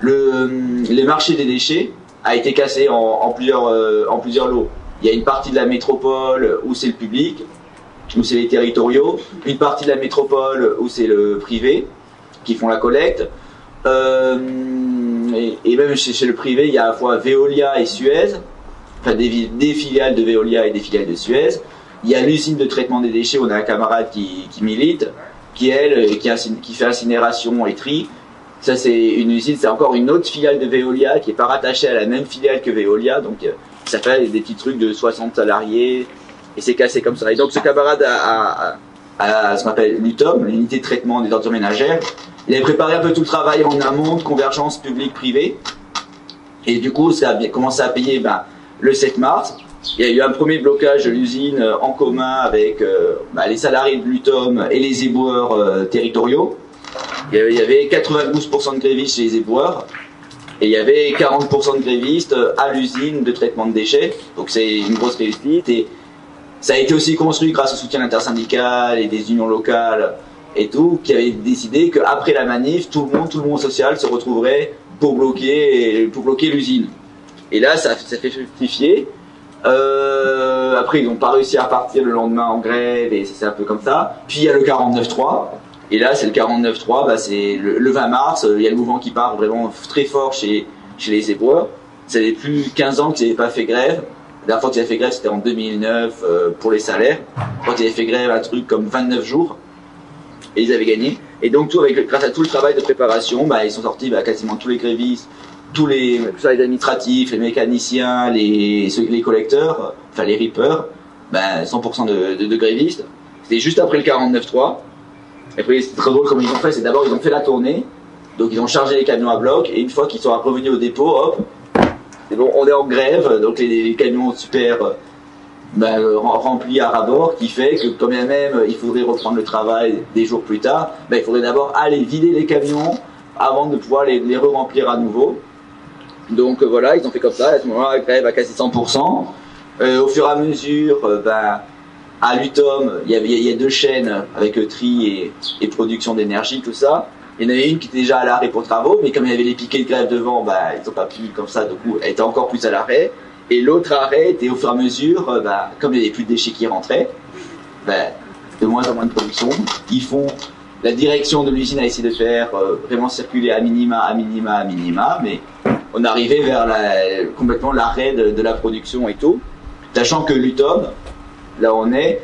le, les marchés des déchets a été cassé en, plusieurs, euh, en plusieurs lots. Il y a une partie de la métropole où c'est le public, où c'est les territoriaux, une partie de la métropole où c'est le privé qui font la collecte. Euh, et, même chez, le privé, il y a à la fois Veolia et Suez, enfin des, filiales de Veolia et des filiales de Suez. Il y a l'usine de traitement des déchets, on a un camarade qui, milite, qui elle, qui, qui fait incinération et tri, ça, c'est une usine, c'est encore une autre filiale de Veolia qui n'est pas rattachée à la même filiale que Veolia. Donc, euh, ça fait des petits trucs de 60 salariés et c'est cassé comme ça. Et donc, ce camarade a, ce qu'on l'UTOM, l'unité de traitement des ordures ménagères. Il avait préparé un peu tout le travail en amont convergence publique-privée. Et du coup, ça a commencé à payer ben, le 7 mars. Il y a eu un premier blocage de l'usine euh, en commun avec euh, ben, les salariés de l'UTOM et les éboueurs territoriaux. Il y avait 92% de grévistes chez les éboueurs et il y avait 40% de grévistes à l'usine de traitement de déchets. Donc c'est une grosse réussite et ça a été aussi construit grâce au soutien intersyndical et des unions locales et tout, qui avaient décidé qu'après la manif, tout le monde, tout le monde social se retrouverait pour bloquer, pour bloquer l'usine. Et là, ça, ça fait fructifier. Euh, après, ils n'ont pas réussi à partir le lendemain en grève et c'est un peu comme ça. Puis il y a le 49-3. Et là, c'est le 49-3, bah, c'est le, 20 mars, il y a le mouvement qui part vraiment très fort chez, les éboueurs. Ça fait plus 15 ans qu'ils n'avaient pas fait grève. La dernière fois qu'ils avaient fait grève, c'était en 2009 euh, pour les salaires. Quand ils avaient fait grève, un truc comme 29 jours. Et ils avaient gagné. Et donc, grâce à tout le travail de préparation, bah, ils sont sortis bah, quasiment tous les grévistes, tous les, les administratifs, les mécaniciens, les, les collecteurs, enfin les rippers, ben 100% de, de, grévistes. C'était juste après le 49-3. Et après, c'est très drôle comme ils ont fait, c'est d'abord ils ont fait la tournée, donc ils ont chargé les camions à bloc, et une fois qu'ils sont revenus au dépôt, hop, c'est bon, on est en grève, donc les, camions super ben, remplis à rabord, qui fait que quand même il faudrait reprendre le travail des jours plus tard, ben, il faudrait d'abord aller vider les camions avant de pouvoir les, les re-remplir à nouveau. Donc euh, voilà, ils ont fait comme ça. À ce moment-là, la grève à quasi 100%. Euh, au fur et à mesure, euh, ben, à l'UTOM, il y, a deux chaînes avec tri et, production d'énergie, tout ça. Il y en avait une qui était déjà à l'arrêt pour travaux, mais comme il y avait les piquets de grève devant, ben, ils n'ont pas pu comme ça, du coup, elle était encore plus à l'arrêt. Et l'autre arrêt était au fur et à mesure, ben, comme il n'y avait plus de déchets qui rentraient, de moins en moins de production. Ils font la direction de l'usine a essayé de faire vraiment circuler à minima, à minima, à minima, mais on arrivait vers la, complètement l'arrêt de, la production et tout, sachant que l'UTOM, là on est,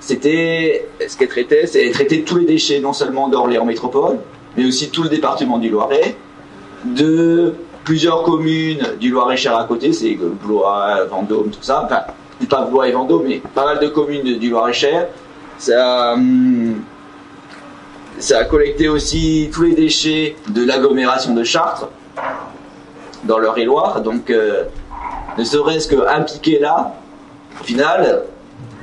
c'était ce qu'elle traitait, c'est traiter tous les déchets, non seulement d'Orléans Métropole, mais aussi tout le département du Loiret, de plusieurs communes du Loiret-Cher à côté, c'est Blois, Vendôme, tout ça, enfin, pas Blois et Vendôme, mais pas mal de communes du Loiret-Cher. Ça, hum, ça a collecté aussi tous les déchets de l'agglomération de Chartres, dans leur et Donc, euh, ne serait-ce qu'un piqué là, au final,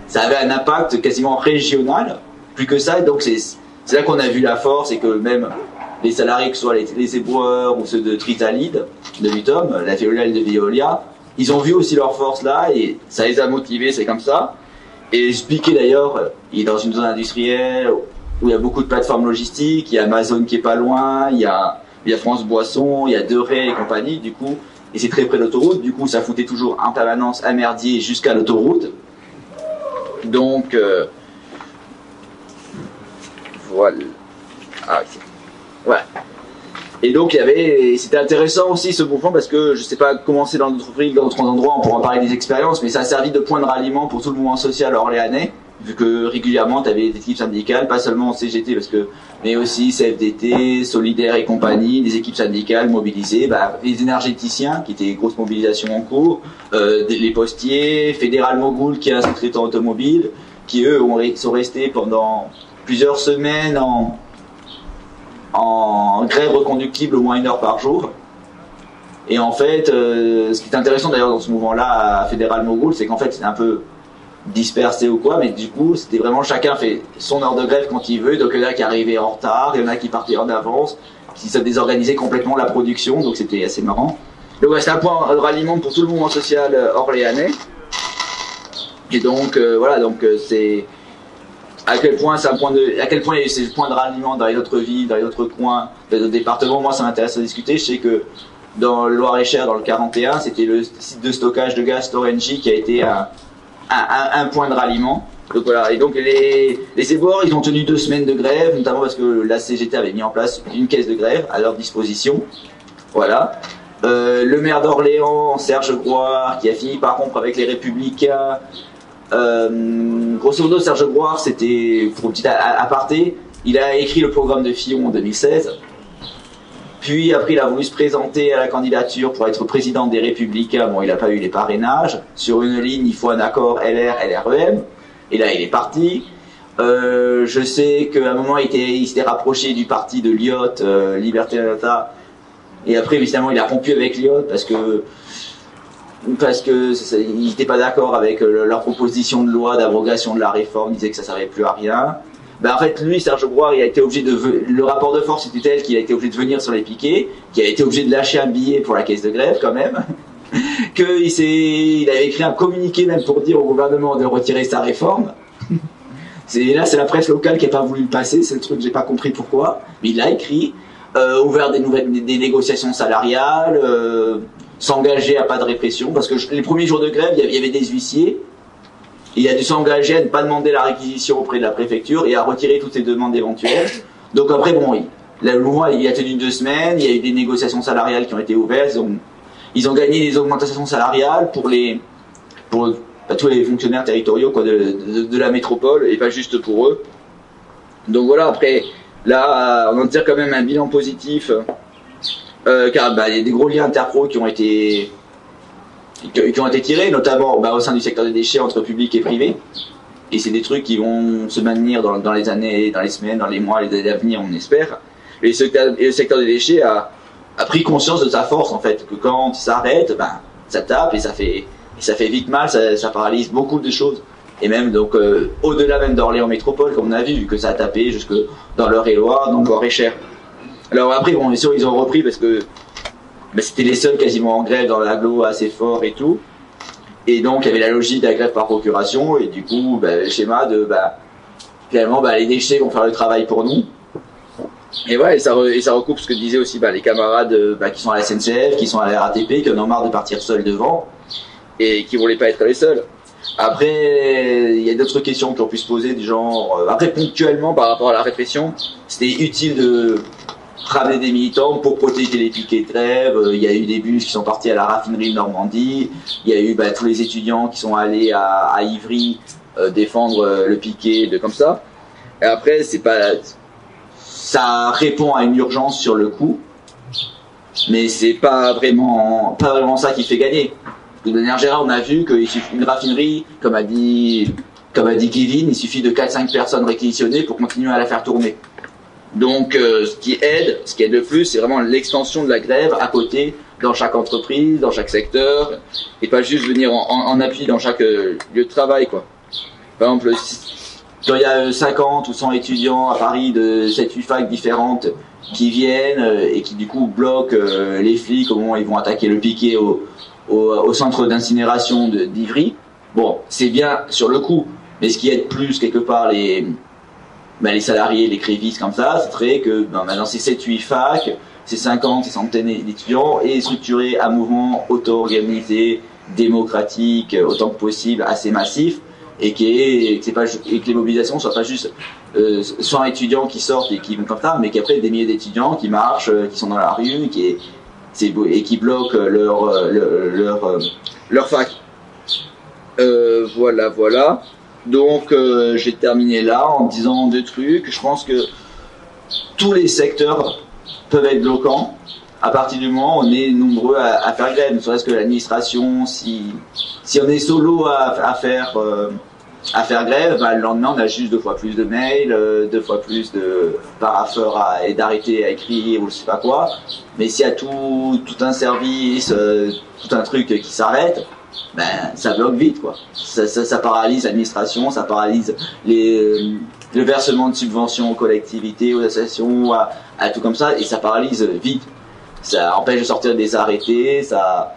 ça avait un impact quasiment régional. Plus que ça, donc c'est là qu'on a vu la force et que même les salariés, que ce soit les, les éboueurs ou ceux de Tritalide, de l'UTOM, la Veolia de Veolia, ils ont vu aussi leur force là et ça les a motivés, c'est comme ça. Et ce piqué d'ailleurs, il est dans une zone industrielle où il y a beaucoup de plateformes logistiques, il y a Amazon qui est pas loin, il y a il y a France Boisson, il y a Deray et compagnie, du coup, et c'est très près de l'autoroute, du coup ça foutait toujours en permanence un merdier jusqu'à l'autoroute. Donc, euh, voilà. Ah, ouais. Et donc il y avait, c'était intéressant aussi ce mouvement parce que je sais pas comment c'est dans d'autres pays, dans d'autres endroits, on pourra parler des expériences, mais ça a servi de point de ralliement pour tout le mouvement social orléanais vu que régulièrement tu avais des équipes syndicales, pas seulement en CGT, parce que, mais aussi CFDT, Solidaire et compagnie, des équipes syndicales mobilisées, bah, les énergéticiens, qui étaient grosse mobilisation en cours, euh, les postiers, Fédéral Mogul, qui est un sous-traitant automobile, qui eux ont, sont restés pendant plusieurs semaines en, en grève reconductible au moins une heure par jour. Et en fait, euh, ce qui est intéressant d'ailleurs dans ce mouvement-là à Fédéral Mogul, c'est qu'en fait c'est un peu dispersé ou quoi, mais du coup, c'était vraiment chacun fait son heure de grève quand il veut. Donc, il y en a qui arrivaient en retard, il y en a qui partaient en avance, qui se désorganisaient complètement la production, donc c'était assez marrant. Donc, c'est un point de ralliement pour tout le mouvement social euh, orléanais. Et donc, euh, voilà, donc euh, c'est à quel point c'est un point de, à quel point il y a ces points de ralliement dans les autres villes, dans les autres coins, dans les autres départements. Moi, ça m'intéresse à discuter. Je sais que dans le Loir-et-Cher, dans le 41, c'était le site de stockage de gaz Storengy qui a été un, un, point de ralliement. Donc voilà, et donc les, les ils ont tenu deux semaines de grève, notamment parce que la CGT avait mis en place une caisse de grève à leur disposition. Voilà. Euh, le maire d'Orléans, Serge Groire, qui a fini par rompre avec les Républicains. Euh, grosso modo, Serge Groire, c'était, pour un petit aparté, il a écrit le programme de Fillon en 2016. Puis après, il a voulu se présenter à la candidature pour être président des Républicains. Bon, il n'a pas eu les parrainages. Sur une ligne, il faut un accord LR, LREM. Et là, il est parti. Euh, je sais qu'à un moment, il, s'était rapproché du parti de Lyot, euh, Liberté Data. Et après, évidemment, il a rompu avec Lyot parce que parce n'était pas d'accord avec euh, leur proposition de loi d'abrogation de la réforme. Il disait que ça ne servait plus à rien. Ben en fait, lui, Serge Grouard, il a été obligé de. Le rapport de force était tel qu'il a été obligé de venir sur les piquets, qu'il a été obligé de lâcher un billet pour la caisse de grève, quand même. qu'il s'est, il avait écrit un communiqué même pour dire au gouvernement de retirer sa réforme. C'est, là, c'est la presse locale qui n'a pas voulu le passer, c'est le truc, j'ai pas compris pourquoi. Mais il l'a écrit, euh, ouvert des nouvelles, des, négociations salariales, euh, s'engager à pas de répression, parce que les premiers jours de grève, il y avait des huissiers, il a dû s'engager à ne pas demander la réquisition auprès de la préfecture et à retirer toutes ses demandes éventuelles. Donc après, bon, il, le mouvement il a tenu deux semaines, il y a eu des négociations salariales qui ont été ouvertes, ils ont, gagné des augmentations salariales pour les pour bah, tous les fonctionnaires territoriaux de, la métropole et pas juste pour eux. Donc voilà, après, là, on en tire quand même un bilan positif, euh, car bah, il y a des gros liens interpro qui ont été qui, ont été tirés, notamment bah, au sein du secteur des déchets entre public et privé. Et c'est des trucs qui vont se maintenir dans, les années, dans les semaines, dans les mois, les années à venir, on espère. Et le secteur, des déchets a, pris conscience de sa force, en fait, que quand il s'arrête, ben, ça tape et ça fait, ça fait vite mal, ça, ça, paralyse beaucoup de choses. Et même, donc, euh, au-delà même d'Orléans Métropole, comme on a vu, vu que ça a tapé jusque dans l'Eure-et-Loire, dans le Loir-et-Cher. Alors après, bon, bien sûr, ils ont repris parce que ben, c'était les seuls quasiment en grève dans l'aglo assez fort et tout. Et donc, il y avait la logique de la grève par procuration, et du coup, ben, le schéma de, bah, finalement, bah, les déchets vont faire le travail pour nous. Et et ça, recoupe ce que disaient aussi bah, les camarades bah, qui sont à la SNCF, qui sont à la RATP, qui en ont marre de partir seuls devant, et qui voulaient pas être les seuls. Après, il y a d'autres questions qui ont pu se poser, du genre, euh, après ponctuellement par rapport à la répression, c'était utile de ramener des militants pour protéger les piquets de grève. Euh, il y a eu des bus qui sont partis à la raffinerie de Normandie. Il y a eu bah, tous les étudiants qui sont allés à, Ivry euh, défendre euh, le piquet, de comme ça. Et après, c'est pas, ça répond à une urgence sur le coup, mais c'est pas vraiment, pas vraiment ça qui fait gagner. De manière générale, on a vu qu'une raffinerie, comme a dit, comme a dit Kevin, il suffit de 4-5 personnes réquisitionnées pour continuer à la faire tourner. Donc, euh, ce qui aide, ce qui aide le plus, c'est vraiment l'extension de la grève à côté, dans chaque entreprise, dans chaque secteur, et pas juste venir en, appui dans chaque euh, lieu de travail, quoi. Par exemple, quand il y a 50 ou 100 étudiants à Paris de 7-8 facs différentes qui viennent euh, et qui du coup bloquent les flics au moment où ils vont attaquer le piquet au, au, au centre d'incinération d'Ivry, bon, c'est bien sur le coup, mais ce qui aide plus quelque part les ben, les salariés, les crévistes comme ça, c'est très que ben, maintenant ces 7-8 facs, ces 50, ces centaines d'étudiants, et structuré un mouvement auto-organisé, démocratique, autant que possible, assez massif, et, qui et que les mobilisations soient pas juste euh, 100 étudiants qui sortent et qui vont comme ça, mais qu'après des milliers d'étudiants qui marchent, euh, qui sont dans la rue, qui est, c'est et qui bloquent leur, euh, leur, leur, euh, leur fac. Euh, voilà, voilà. Donc euh, j'ai terminé là en disant deux trucs. Je pense que tous les secteurs peuvent être bloquants à partir du moment où on est nombreux à, à faire grève. Ne serait-ce que l'administration, si, si on est solo à, à faire, euh, à faire grève, bah, le lendemain on a juste deux fois plus de mails, euh, deux fois plus de parapheurs et d'arrêter à écrire ou je sais pas quoi. Mais s'il y a tout, tout un service, tout un truc qui s'arrête, ben, ça bloque vite, quoi. Ça, ça, ça paralyse l'administration, ça paralyse les, euh, le versement de subventions aux collectivités, aux associations, à, tout comme ça, et ça paralyse vite. Ça empêche de sortir des arrêtés, ça.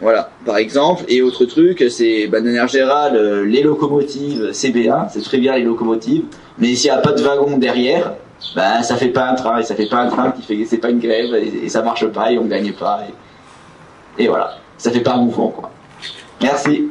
Voilà, par exemple. Et autre truc, c'est, ben, de manière générale, euh, les locomotives CBA, c'est très bien les locomotives, mais s'il n'y a pas de wagon derrière, ben, ça fait pas un train, et ça fait pas un train fait, c'est pas une grève, et, et, ça marche pas, et on gagne pas, et, et voilà. Ça fait pas un mouvement, quoi. Merci.